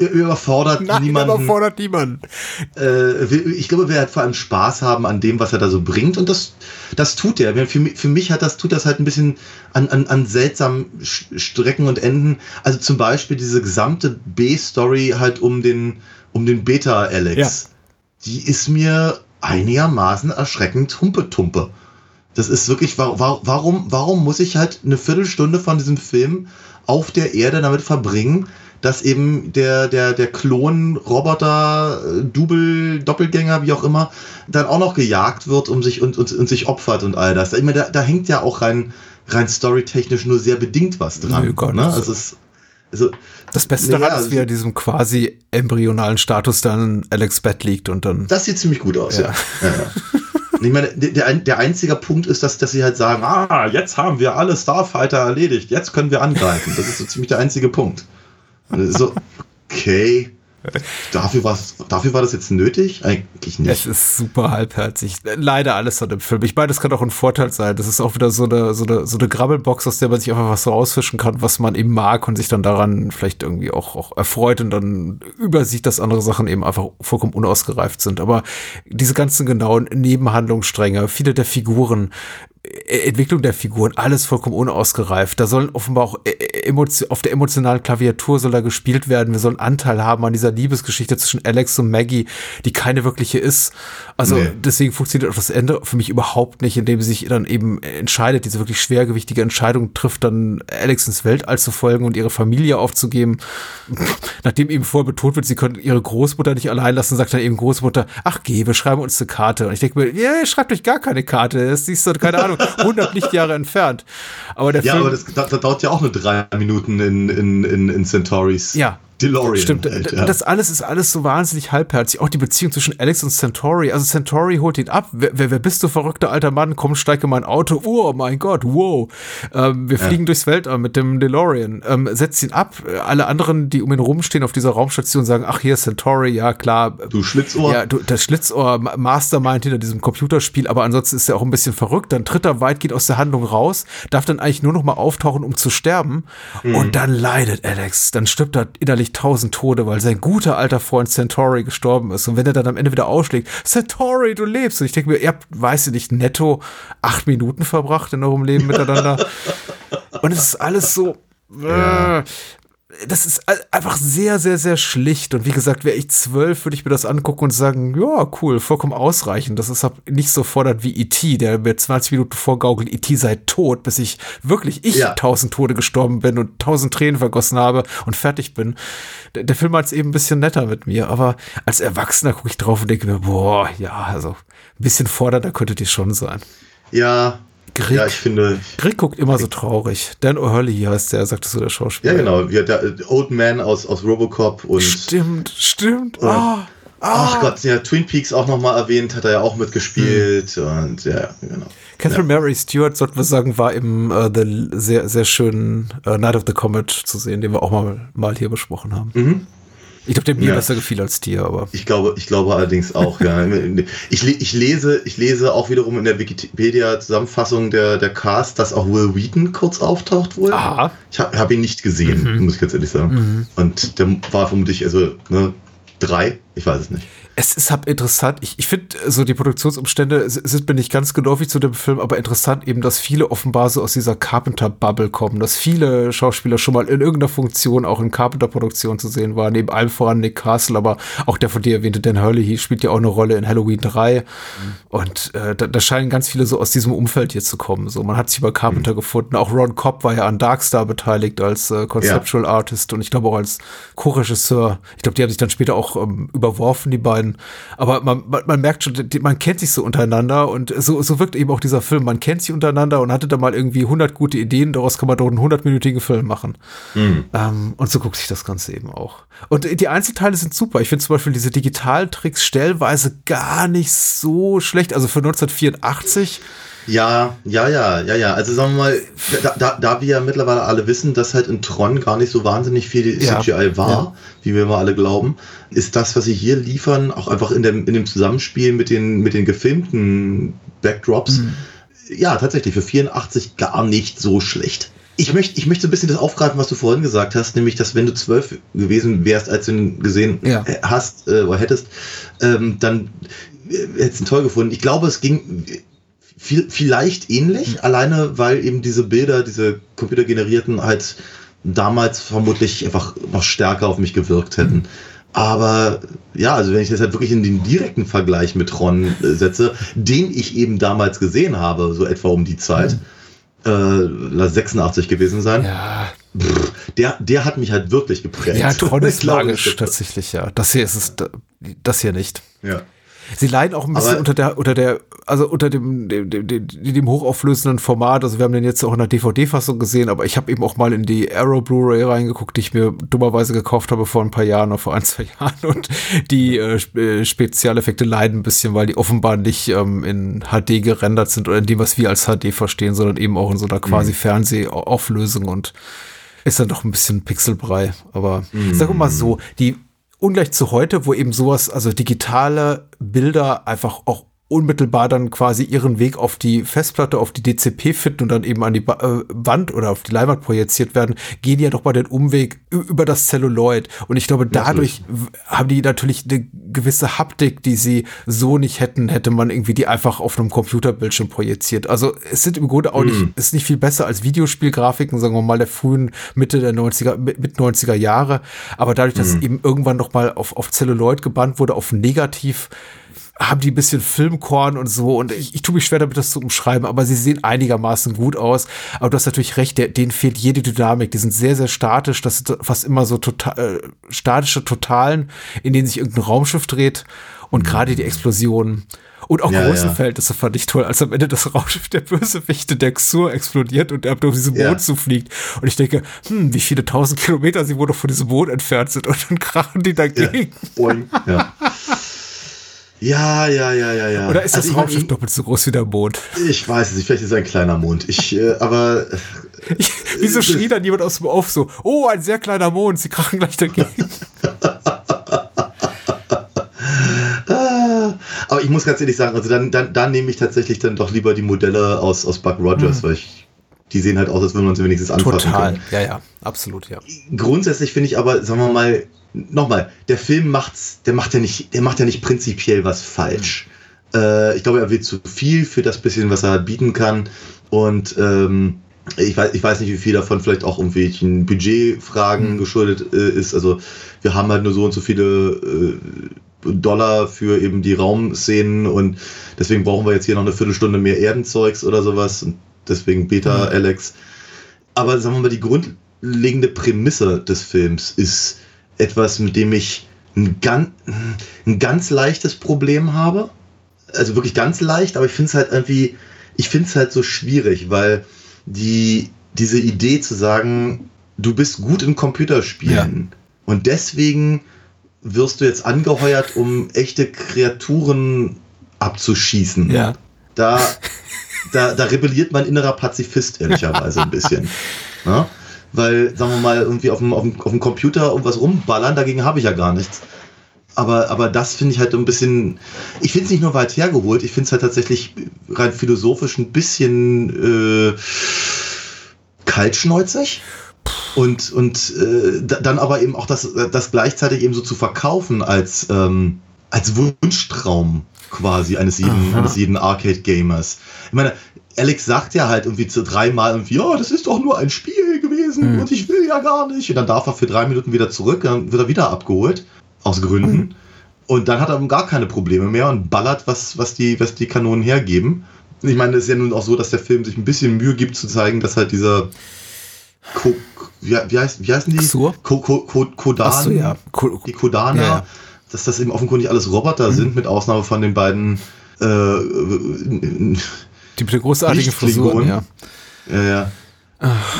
er überfordert Nein, niemanden aber fordert niemanden. äh, ich glaube, wir halt vor allem Spaß haben an dem, was er da so bringt. Und das, das tut er. Für, mich- für mich hat das, tut das halt ein bisschen an, an, an seltsamen Strecken und Enden. Also zum Beispiel diese gesamte B-Story halt um den, um den Beta-Alex. Die ist mir einigermaßen erschreckend humpe-tumpe. Das ist wirklich, wa- wa- warum, warum muss ich halt eine Viertelstunde von diesem Film auf der Erde damit verbringen, dass eben der, der, der Klon, Roboter, äh, Double, Doppelgänger, wie auch immer, dann auch noch gejagt wird um sich und, und, und sich opfert und all das. Ich meine, da, da hängt ja auch rein, rein storytechnisch nur sehr bedingt was dran. Nö, ne? Also es, also, Das Beste daran ist, also- wie er in diesem quasi embryonalen Status dann in Alex Bett liegt und dann. Das sieht ziemlich gut aus, ja. ja. ja. Ich meine, der, der, einzige Punkt ist, dass, dass sie halt sagen, ah, jetzt haben wir alle Starfighter erledigt, jetzt können wir angreifen. Das ist so ziemlich der einzige Punkt. Und ist so, okay. Dafür, dafür war das jetzt nötig? Eigentlich nicht. Es ist super halbherzig. Leider alles an dem Film. Ich meine, das kann auch ein Vorteil sein. Das ist auch wieder so eine, so eine, so eine Grabbelbox, aus der man sich einfach was so rausfischen kann, was man eben mag und sich dann daran vielleicht irgendwie auch, auch erfreut und dann übersieht, dass andere Sachen eben einfach vollkommen unausgereift sind. Aber diese ganzen genauen Nebenhandlungsstränge, viele der Figuren, Entwicklung der Figuren, alles vollkommen unausgereift. Da sollen offenbar auch äh, emotio- auf der emotionalen Klaviatur soll da gespielt werden. Wir sollen Anteil haben an dieser Liebesgeschichte zwischen Alex und Maggie, die keine wirkliche ist. Also Nee. deswegen funktioniert das Ende für mich überhaupt nicht, indem sie sich dann eben entscheidet, diese wirklich schwergewichtige Entscheidung trifft, dann Alex ins Weltall zu folgen und ihre Familie aufzugeben. Nachdem eben vorher betont wird, sie können ihre Großmutter nicht allein lassen, sagt dann eben Großmutter, ach geh, wir schreiben uns eine Karte. Und ich denke mir, ja, ihr schreibt euch gar keine Karte. Das ist so, keine Ahnung, 100 Lichtjahre entfernt. Aber der ja, Film, aber das, das, das dauert ja auch nur drei Minuten in, in, in, in Centauris. Ja. DeLorean. Stimmt, halt, ja. das alles ist alles so wahnsinnig halbherzig. Auch die Beziehung zwischen Alex und Centauri. Also Centauri holt ihn ab. Wer, wer, wer bist du, verrückter alter Mann? Komm, steig in mein Auto. Oh mein Gott, wow. Ähm, wir fliegen durchs Weltall mit dem DeLorean. Ähm, setzt ihn ab. Alle anderen, die um ihn rumstehen auf dieser Raumstation, sagen, ach hier, Centauri, ja klar. Du Schlitzohr. Ja, du, das Schlitzohr, Ma- Mastermind hinter diesem Computerspiel, aber ansonsten ist er auch ein bisschen verrückt. Dann tritt er weitgehend aus der Handlung raus, darf dann eigentlich nur noch mal auftauchen, um zu sterben. Und dann leidet Alex. Dann stirbt er innerlich tausend Tode, weil sein guter alter Freund Centauri gestorben ist. Und wenn er dann am Ende wieder ausschlägt, Centauri, du lebst. Und ich denke mir, ihr habt, weiß ich nicht, netto acht Minuten verbracht in eurem Leben miteinander. Und es ist alles so. Äh, das ist einfach sehr, sehr, sehr schlicht. Und wie gesagt, wäre ich zwölf, würde ich mir das angucken und sagen, ja, cool, vollkommen ausreichend. Das ist hab- nicht so fordernd wie E.T., der mir 20 Minuten vorgaukelt, E.T. sei tot, bis ich wirklich, ich Ja. tausend Tode gestorben bin und tausend Tränen vergossen habe und fertig bin. Der, der Film hat es eben ein bisschen netter mit mir, aber als Erwachsener gucke ich drauf und denke mir, boah, ja, also ein bisschen fordernder könnte die schon sein. Ja, Greg, ja, ich finde. Greg guckt immer so traurig. Dan O'Hurley heißt der, sagtest du, der Schauspieler. Ja, genau. Wie der äh, Old Man aus, aus Robocop und. Stimmt, stimmt. Ja. Ah, Ach Gott, ja, Twin Peaks auch nochmal erwähnt, hat er ja auch mitgespielt. Hm. Und ja, genau. Catherine Mary Stewart, sollten wir sagen, war im äh, the sehr, sehr schönen äh, Night of the Comet zu sehen, den wir auch mal, mal hier besprochen haben. Ich glaube, der mir Mhm. Ja. besser gefiel als dir, aber. Ich glaube, ich glaube allerdings auch, ja. Ich, ich, lese, ich lese auch wiederum in der Wikipedia-Zusammenfassung der, der Cast, dass auch Will Wheaton kurz auftaucht wohl. Aha. Ich habe hab ihn nicht gesehen, muss ich ganz ehrlich sagen. Und der war vermutlich, also, ne, drei, ich weiß es nicht. Es ist halt interessant. Ich, ich finde, so die Produktionsumstände sind mir nicht ganz geläufig zu dem Film, aber interessant eben, dass viele offenbar so aus dieser Carpenter-Bubble kommen, dass viele Schauspieler schon mal in irgendeiner Funktion auch in Carpenter-Produktionen zu sehen waren, neben allem voran Nick Castle, aber auch der von dir erwähnte Dan Hurley spielt ja auch eine Rolle in Halloween 3. Und äh, da, da scheinen ganz viele so aus diesem Umfeld hier zu kommen. So, man hat sich über Carpenter gefunden. Auch Ron Cobb war ja an Darkstar beteiligt als äh, Conceptual Artist und ich glaube auch als Co-Regisseur. Ich glaube, die haben sich dann später auch ähm, überworfen, die beiden. Aber man, man, man merkt schon, man kennt sich so untereinander und so, so wirkt eben auch dieser Film. Man kennt sich untereinander und hatte da mal irgendwie 100 gute Ideen. Daraus kann man doch einen 100-minütigen Film machen. Ähm, und so guckt sich das Ganze eben auch. Und die Einzelteile sind super. Ich finde zum Beispiel diese Digitaltricks stellweise gar nicht so schlecht. Also für 1984. Ja, ja, ja, ja, ja. Also sagen wir mal, da, da, da wir ja mittlerweile alle wissen, dass halt in Tron gar nicht so wahnsinnig viel Ja, CGI war, ja. wie wir immer alle glauben, ist das, was sie hier liefern, auch einfach in dem, in dem Zusammenspiel mit den, mit den gefilmten Backdrops, Mhm. ja, tatsächlich für 84 gar nicht so schlecht. Ich möchte, ich möchte so ein bisschen das aufgreifen, was du vorhin gesagt hast, nämlich, dass wenn du zwölf gewesen wärst, als du ihn gesehen Ja. hast äh, oder hättest, ähm, dann äh, hättest du ihn toll gefunden. Ich glaube, es ging viel, vielleicht ähnlich, alleine weil eben diese Bilder, diese computergenerierten halt damals vermutlich einfach noch stärker auf mich gewirkt hätten. Aber ja, also wenn ich das halt wirklich in den direkten Vergleich mit Ron äh, setze, den ich eben damals gesehen habe, so etwa um die Zeit, äh, lass 86 gewesen sein, Ja, pff, der, der hat mich halt wirklich geprägt. ja Tron ist das- tatsächlich, ja. Das hier ist es, das hier nicht. Ja. Sie leiden auch ein bisschen Aber- unter der, unter der, also unter dem, dem, dem, dem, hochauflösenden Format. Also wir haben den jetzt auch in der DVD-Fassung gesehen, aber ich habe eben auch mal in die Arrow Blu-ray reingeguckt, die ich mir dummerweise gekauft habe vor ein paar Jahren oder vor ein, zwei Jahren. Und die äh, äh, Spezialeffekte leiden ein bisschen, weil die offenbar nicht ähm, in HD gerendert sind oder in dem, was wir als HD verstehen, sondern eben auch in so einer quasi Fernsehauflösung und ist dann doch ein bisschen Pixelbrei. Aber ich sage mal so, die ungleich zu heute, wo eben sowas, also digitale Bilder einfach auch unmittelbar dann quasi ihren Weg auf die Festplatte, auf die DCP finden und dann eben an die ba äh, Wand oder auf die Leinwand projiziert werden, gehen die ja doch mal den Umweg über das Celluloid. Und ich glaube, dadurch haben die natürlich eine gewisse Haptik, die sie so nicht hätten, hätte man irgendwie die einfach auf einem Computerbildschirm projiziert. Also es sind im Grunde auch nicht, ist nicht viel besser als Videospielgrafiken, sagen wir mal, der frühen Mitte der 90er, mit mit 90er Jahre. Aber dadurch, dass es eben irgendwann noch mal auf, auf Celluloid gebannt wurde, auf Negativ, haben die ein bisschen Filmkorn und so und ich, ich tue mich schwer damit, das zu umschreiben, aber sie sehen einigermaßen gut aus. Aber du hast natürlich recht, der, denen fehlt jede Dynamik. Die sind sehr, sehr statisch. Das sind fast immer so total, äh, statische Totalen, in denen sich irgendein Raumschiff dreht und gerade die Explosionen. Und auch Ja, Größenverhältnisse fand ich toll, als am Ende das Raumschiff der Bösewichte, der Xur, explodiert und er auf diesem Ja. Mond zufliegt. Und ich denke, hm, wie viele tausend Kilometer sie wohl noch von diesem Mond entfernt sind und dann krachen die dagegen. Ja. Ja, ja, ja, ja, ja. Oder ist das Also ich Raumschiff mein, doppelt so groß wie der Mond? Ich weiß es nicht, vielleicht ist es ein kleiner Mond. Ich, äh, aber äh, Ich, wieso schrie dann jemand aus dem Off so, oh, ein sehr kleiner Mond, sie krachen gleich dagegen. Ah, aber ich muss ganz ehrlich sagen, also dann, dann, dann nehme ich tatsächlich dann doch lieber die Modelle aus, aus Buck Rogers, weil ich, die sehen halt aus, als würden wir uns wenigstens anfassen können. ja, ja, absolut, ja. Grundsätzlich finde ich aber, sagen wir mal, nochmal, der Film macht's, der macht ja nicht, der macht ja nicht prinzipiell was falsch. Äh, ich glaube, er will zu viel für das bisschen, was er bieten kann. Und ähm, ich weiß, ich weiß nicht, wie viel davon vielleicht auch irgendwelchen Budgetfragen geschuldet äh, ist. Also wir haben halt nur so und so viele äh, Dollar für eben die Raumszenen und deswegen brauchen wir jetzt hier noch eine Viertelstunde mehr Erdenzeugs oder sowas. Und deswegen Beta Alex. Aber sagen wir mal, die grundlegende Prämisse des Films ist etwas, mit dem ich ein ganz, ein ganz leichtes Problem habe. Also wirklich ganz leicht, aber ich finde es halt irgendwie, ich finde es halt so schwierig, weil die, diese Idee zu sagen, du bist gut in Computerspielen und deswegen wirst du jetzt angeheuert, um echte Kreaturen abzuschießen. Ja. Da, da, da rebelliert mein innerer Pazifist ehrlicherweise ein bisschen. Ja? Weil, sagen wir mal, irgendwie auf dem, auf dem, auf dem Computer irgendwas rumballern, dagegen habe ich ja gar nichts. Aber, aber das finde ich halt ein bisschen, ich finde es nicht nur weit hergeholt, ich finde es halt tatsächlich rein philosophisch ein bisschen äh, kaltschnäuzig. Und, und äh, da- dann aber eben auch das, das gleichzeitig eben so zu verkaufen als, ähm, als Wunschtraum quasi eines jeden, Aha. eines jeden Arcade-Gamers. Ich meine, Alex sagt ja halt irgendwie zu dreimal irgendwie, ja, das ist doch nur ein Spiel gewesen und ich will ja gar nicht. Und dann darf er für drei Minuten wieder zurück, dann wird er wieder abgeholt, aus Gründen. Und dann hat er gar keine Probleme mehr und ballert, was, was, die, was die Kanonen hergeben. Ich meine, es ist ja nun auch so, dass der Film sich ein bisschen Mühe gibt zu zeigen, dass halt dieser Ko wie, wie, heißt, wie heißen die? Xur? Ko Kodan, Ach so, ja. Ko- Die Kodaner, Ja, ja. dass das eben offenkundig alles Roboter sind, mit Ausnahme von den beiden äh, Die großartigen Frisuren, ja. ja, ja.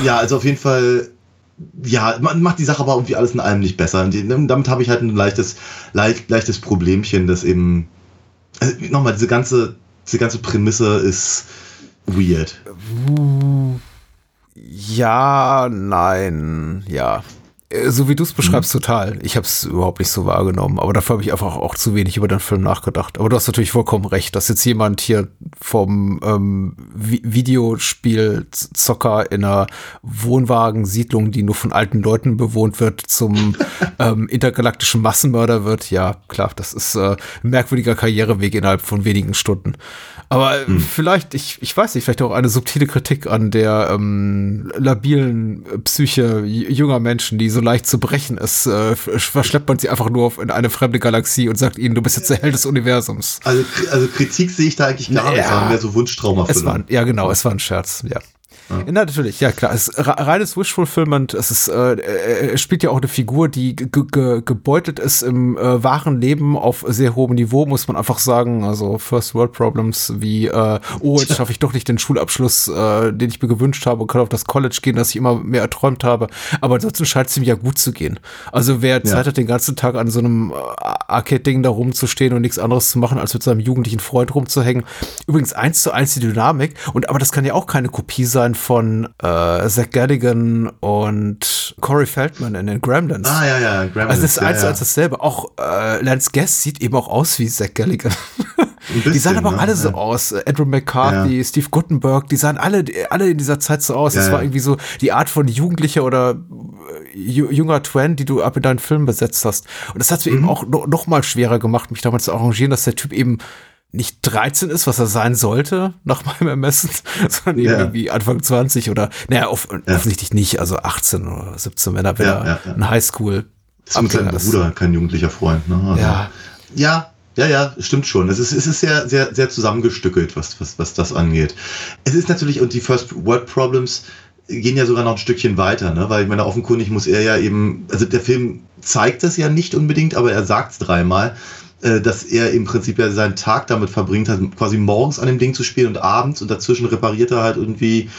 Ja, also auf jeden Fall, ja, man macht die Sache aber irgendwie alles in allem nicht besser. Und die, damit habe ich halt ein leichtes, leicht, leichtes Problemchen, das eben, also nochmal, diese ganze, diese ganze Prämisse ist weird. Ja, nein, ja. Äh, So wie du es beschreibst, total. Ich habe es überhaupt nicht so wahrgenommen. Aber dafür habe ich einfach auch zu wenig über den Film nachgedacht. Aber du hast natürlich vollkommen recht, dass jetzt jemand hier vom ähm, Vi Videospielzocker in einer Wohnwagensiedlung, die nur von alten Leuten bewohnt wird, zum ähm, intergalaktischen Massenmörder wird. Ja, klar, das ist äh, ein merkwürdiger Karriereweg innerhalb von wenigen Stunden. Aber äh, vielleicht, ich, ich weiß nicht, vielleicht auch eine subtile Kritik an der ähm, labilen Psyche junger Menschen, die so leicht zu brechen ist. Äh, verschleppt man sie einfach nur auf in eine fremde Galaxie und sagt ihnen, du bist jetzt der Held des Universums. Also, also Kritik sehe ich da eigentlich gar nicht, Ja. sondern mehr so Wunschtraumerfüllung. Es war, ja genau, es war ein Scherz, ja. Ja, natürlich, ja klar. Es ist re- reines Wish-Fulfillment. Es ist, äh, äh, er spielt ja auch eine Figur, die ge ge gebeutelt ist im äh, wahren Leben auf sehr hohem Niveau, muss man einfach sagen. Also First World Problems wie, äh, oh, jetzt schaffe ich doch nicht den Schulabschluss, äh, den ich mir gewünscht habe und kann auf das College gehen, das ich immer mehr erträumt habe. Aber ansonsten scheint es ihm ja gut zu gehen. Also wer Zeit hat, den ganzen Tag an so einem äh, Arcade-Ding da rumzustehen und nichts anderes zu machen, als mit seinem jugendlichen Freund rumzuhängen. Übrigens eins zu eins die Dynamik. Und aber das kann ja auch keine Kopie sein von äh, Zach Galligan und Corey Feldman in den Gremlins. Ah, ja, ja, Gremlins. Also das ist ja, eins zu ja. eins dasselbe. Auch äh, Lance Guest sieht eben auch aus wie Zach Galligan. Ein die sahen bisschen, aber auch ne? alle so Ja. aus. Äh, Andrew McCarthy, Steve Guttenberg, die sahen alle, alle in dieser Zeit so aus. Das war irgendwie so die Art von Jugendlicher oder äh, ju- junger Twan, die du ab in deinen Film besetzt hast. Und das hat es mir Mhm. eben auch no, noch mal schwerer gemacht, mich damals zu arrangieren, dass der Typ eben nicht 13 ist, was er sein sollte, nach meinem Ermessen, sondern Ja. irgendwie Anfang 20 oder, naja, off offensichtlich nicht, also 18 oder 17, wenn er, wenn Ja, er ja, ja. ein Highschool Das ist ist. Bruder, kein jugendlicher Freund. Ne? Also, Ja. ja, ja, ja, stimmt schon. Es ist, es ist sehr, sehr, sehr zusammengestückelt, was, was, was das angeht. Es ist natürlich, und die First World Problems gehen ja sogar noch ein Stückchen weiter, ne? weil ich meine, offenkundig muss er ja eben, also der Film zeigt das ja nicht unbedingt, aber er sagt es dreimal, dass er im Prinzip ja seinen Tag damit verbringt hat, quasi morgens an dem Ding zu spielen und abends und dazwischen repariert er halt irgendwie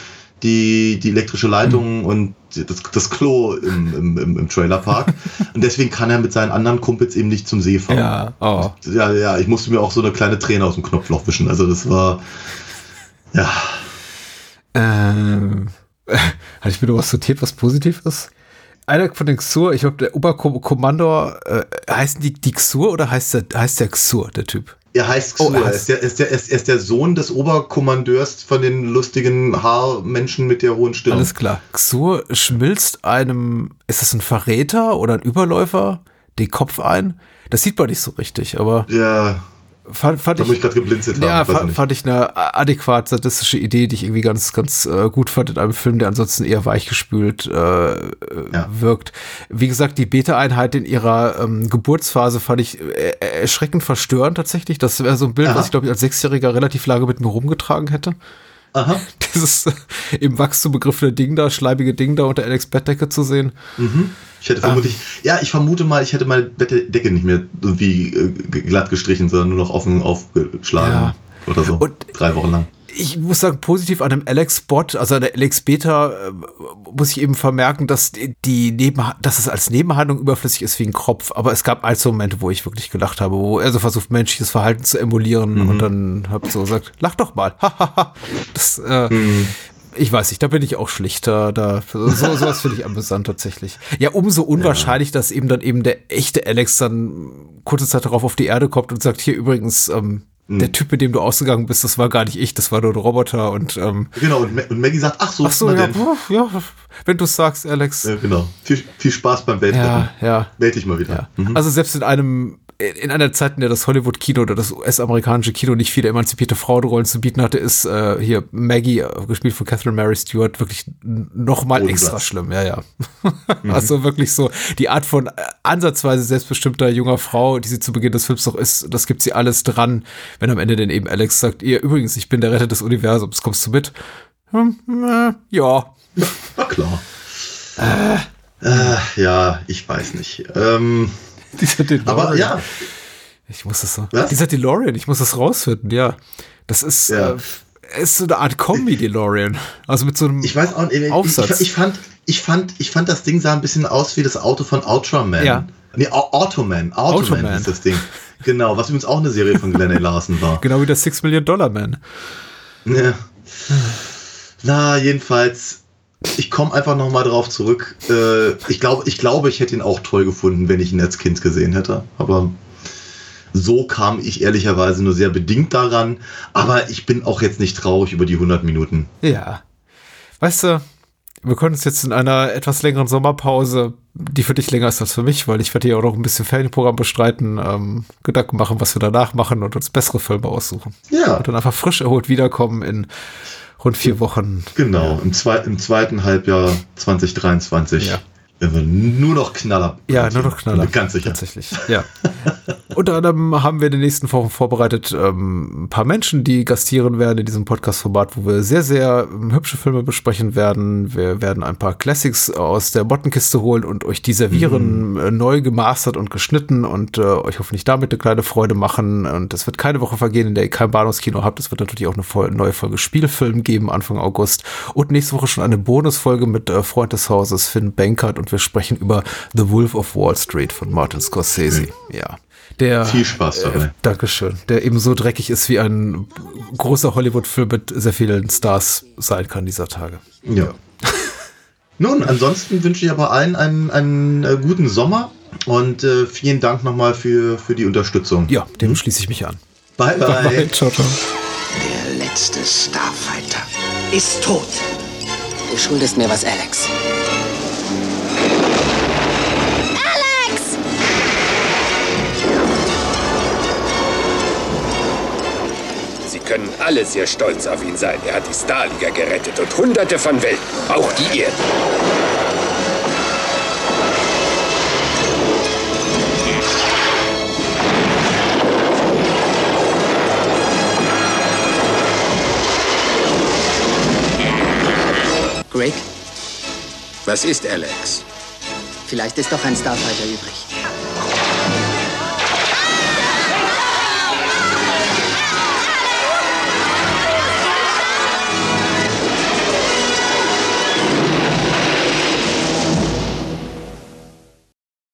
die, die elektrische Leitung und das, das Klo im, im, im, im Trailerpark. und deswegen kann er mit seinen anderen Kumpels eben nicht zum See fahren. Ja, oh. Ja, ja, ich musste mir auch so eine kleine Träne aus dem Knopfloch wischen. Also das war, ja, Ähm, hatte ich mir noch was sortiert, was positiv ist? Einer von den Xur, ich glaube, der Oberkommandor, äh, heißen die, die Xur oder heißt der, heißt der Xur, der Typ? er heißt Oh, Xur. er er, heißt- ist der, er, ist der, er ist- er ist der Sohn des Oberkommandeurs von den lustigen Haarmenschen mit der hohen Stirn. Alles klar. Xur schmilzt einem, ist das ein Verräter oder ein Überläufer, den Kopf ein? Das sieht man nicht so richtig, aber ja, fand, fand ich ich. gerade geblinzelt haben. Ja, ich fand, fand ich eine adäquat sadistische Idee, die ich irgendwie ganz, ganz äh, gut fand in einem Film, der ansonsten eher weichgespült äh, Ja. wirkt. Wie gesagt, die Beta-Einheit in ihrer ähm, Geburtsphase fand ich äh, erschreckend verstörend tatsächlich. Das wäre so ein Bild, Aha. was ich glaube ich als Sechsjähriger relativ lange mit mir rumgetragen hätte. Aha. Dieses äh, im Wachstum begriffene Ding da, schleimige Ding da unter Alex Bettdecke zu sehen. Mhm. Ich hätte vermutlich, ja, ich vermute mal, ich hätte meine Bettdecke nicht mehr irgendwie äh, glatt gestrichen, sondern nur noch offen aufgeschlagen Ja. oder so. Und- Drei Wochen lang. ich muss sagen, positiv an dem Alex-Bot, also an der Alex-Beta, äh, muss ich eben vermerken, dass die- Neben dass es als Nebenhandlung überflüssig ist wie ein Kropf. Aber es gab also Momente, wo ich wirklich gelacht habe, wo er so versucht, menschliches Verhalten zu emulieren und dann hab so gesagt, lach doch mal. Das, äh, Ich weiß nicht, da bin ich auch schlichter. Da, so, sowas finde ich amüsant tatsächlich. Ja, umso unwahrscheinlich, dass eben dann eben der echte Alex dann kurze Zeit darauf auf die Erde kommt und sagt, hier übrigens, ähm, der Typ, mit dem du ausgegangen bist, das war gar nicht ich, das war nur ein Roboter und ähm, Genau, und, Ma und Maggie sagt, ach so, ach so, ja, denn. ja, wenn du sagst, Alex. Ja, genau. Viel, viel Spaß beim Weltretten. Ja, ja. Meld dich mal wieder. Ja. Mhm. Also selbst in einem, in einer Zeit, in der das Hollywood-Kino oder das US-amerikanische Kino nicht viele emanzipierte Frauenrollen zu bieten hatte, ist äh, hier Maggie, äh, gespielt von Catherine Mary Stewart, wirklich noch mal Ohne extra schlimm. Ja, ja. Also wirklich so die Art von äh, ansatzweise selbstbestimmter junger Frau, die sie zu Beginn des Films noch ist, das gibt sie alles dran, wenn am Ende dann eben Alex sagt, ihr übrigens, ich bin der Retter des Universums, kommst du mit? Hm, äh, ja. Na klar. Äh, ja, ich weiß nicht. Ähm, Dieser DeLorean. aber ja, Ich muss das so. Was? Dieser DeLorean, ich muss das rausfinden, ja. Das ist, Ja. äh, ist so eine Art Kombi-DeLorean. Also mit so einem ich weiß auch nicht. Ich, Aufsatz. ich, ich, fand, ich, fand, ich fand, das Ding sah ein bisschen aus wie das Auto von Ultraman. Ja. Nee, Au- Automan. Automan, Automan. ist das Ding. Genau, was übrigens auch eine Serie von Glenn A. Larson war. genau wie der Six Million Dollar Man. Ja. Na, jedenfalls, ich komme einfach noch mal drauf zurück. Äh, ich glaube, ich glaube, ich hätte ihn auch toll gefunden, wenn ich ihn als Kind gesehen hätte. Aber so kam ich ehrlicherweise nur sehr bedingt daran. Aber ich bin auch jetzt nicht traurig über die 100 Minuten. Ja. Weißt du, wir können uns jetzt in einer etwas längeren Sommerpause, die für dich länger ist als für mich, weil ich werde hier auch noch ein bisschen Ferienprogramm bestreiten, ähm, Gedanken machen, was wir danach machen und uns bessere Filme aussuchen. Ja. Und dann einfach frisch erholt wiederkommen in rund vier Wochen. Genau, im, zwei, im zweiten Halbjahr 2023 Ja. Wir nur noch Knaller. Ja, nur noch Knaller. Ganz sicher. Tatsächlich, ja. Unter anderem haben wir in den nächsten Wochen vorbereitet ähm, ein paar Menschen, die gastieren werden in diesem Podcast-Format, wo wir sehr, sehr ähm, hübsche Filme besprechen werden. Wir werden ein paar Classics aus der Bottenkiste holen und euch die servieren, äh, neu gemastert und geschnitten und äh, euch hoffentlich damit eine kleine Freude machen. Und es wird keine Woche vergehen, in der ihr kein Bahnhofskino habt. Es wird natürlich auch eine Fol- neue Folge Spielfilm geben Anfang August. Und nächste Woche schon eine Bonusfolge mit äh, Freund des Hauses Finn Bankert und wir sprechen über The Wolf of Wall Street von Martin Scorsese. Ja. Der, Viel Spaß dabei. Äh, Dankeschön. Der eben so dreckig ist, wie ein großer Hollywood-Film mit sehr vielen Stars sein kann dieser Tage. Ja. Nun, ansonsten wünsche ich aber allen einen, einen äh, guten Sommer und äh, vielen Dank nochmal für, für die Unterstützung. Ja, dem schließe ich mich an. Bye, bye. Bye, ciao, ciao. Der letzte Starfighter ist tot. Du schuldest mir was, Alex. Können alle sehr stolz auf ihn sein. Er hat die Starliga gerettet und hunderte von Welten, auch die Erde. Greg, Was ist Alex? vielleicht ist doch ein Starfighter übrig.